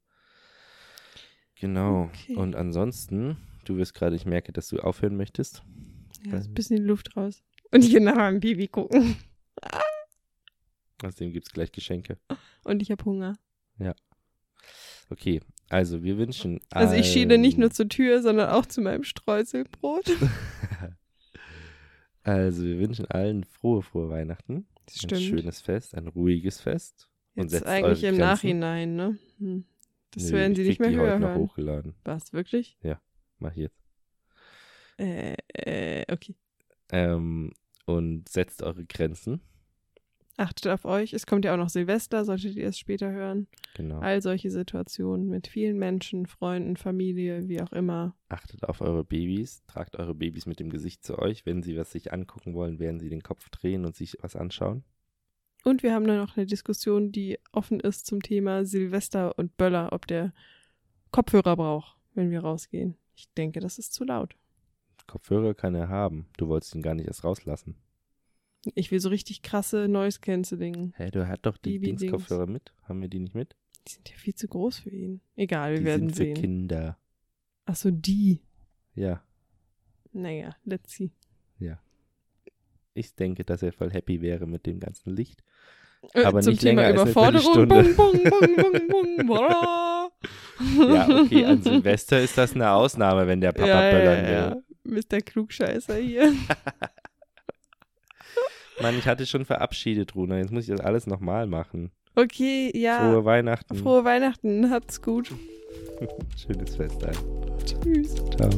Genau. Okay. Und ansonsten, du wirst gerade, ich merke, dass du aufhören möchtest. Ja, ist ein bisschen die Luft raus. Und ich will nachher ein Baby gucken. Außerdem gibt es gleich Geschenke. Und ich habe Hunger. Okay, also wir wünschen. Also ich schiele nicht nur zur Tür, sondern auch zu meinem Streuselbrot. Also wir wünschen allen frohe, frohe Weihnachten. Das Ein stimmt. schönes Fest, ein ruhiges Fest. Und Jetzt setzt eigentlich im. Nachhinein, ne? Hm. Das Nö, werden sie nicht mehr höher noch hören. hochgeladen. Was, wirklich? Mach ich jetzt. Äh, äh, okay. Ähm, und setzt eure Grenzen. Achtet auf euch. Es kommt ja auch noch Silvester, solltet ihr es später hören. Genau. All solche Situationen mit vielen Menschen, Freunden, Familie, wie auch immer. Achtet auf eure Babys. Tragt eure Babys mit dem Gesicht zu euch. Wenn sie was sich angucken wollen, werden sie den Kopf drehen und sich was anschauen. Und wir haben dann noch eine Diskussion, die offen ist zum Thema Silvester und Böller, ob der Kopfhörer braucht, wenn wir rausgehen. Ich denke, das ist zu laut. Kopfhörer kann er haben. Du wolltest ihn gar nicht erst rauslassen. Ich will so richtig krasse Noise Cancelling. Hä, du hast doch die Baby-Dings. Dings-Kopfhörer mit. Haben wir die nicht mit? Die sind ja viel zu groß für ihn. Egal, wir die werden sind für sehen. Kinder. Ach so, die. Ja. Naja, let's see. Ich denke, dass er voll happy wäre mit dem ganzen Licht. Äh, Aber zum nicht Thema länger als eine Überforderung. Viertelstunde. Bung, bung, bung, bung, bung. Ja, okay, an Silvester ist das eine Ausnahme, wenn der Papa ja, böllern ja, will. Mr. Klugscheißer hier. Mann, ich hatte schon verabschiedet, Runa. Jetzt muss ich das alles nochmal machen. Okay, ja. Frohe Weihnachten. Frohe Weihnachten. Habt's gut. Schönes Fest. Ein. Tschüss. Ciao.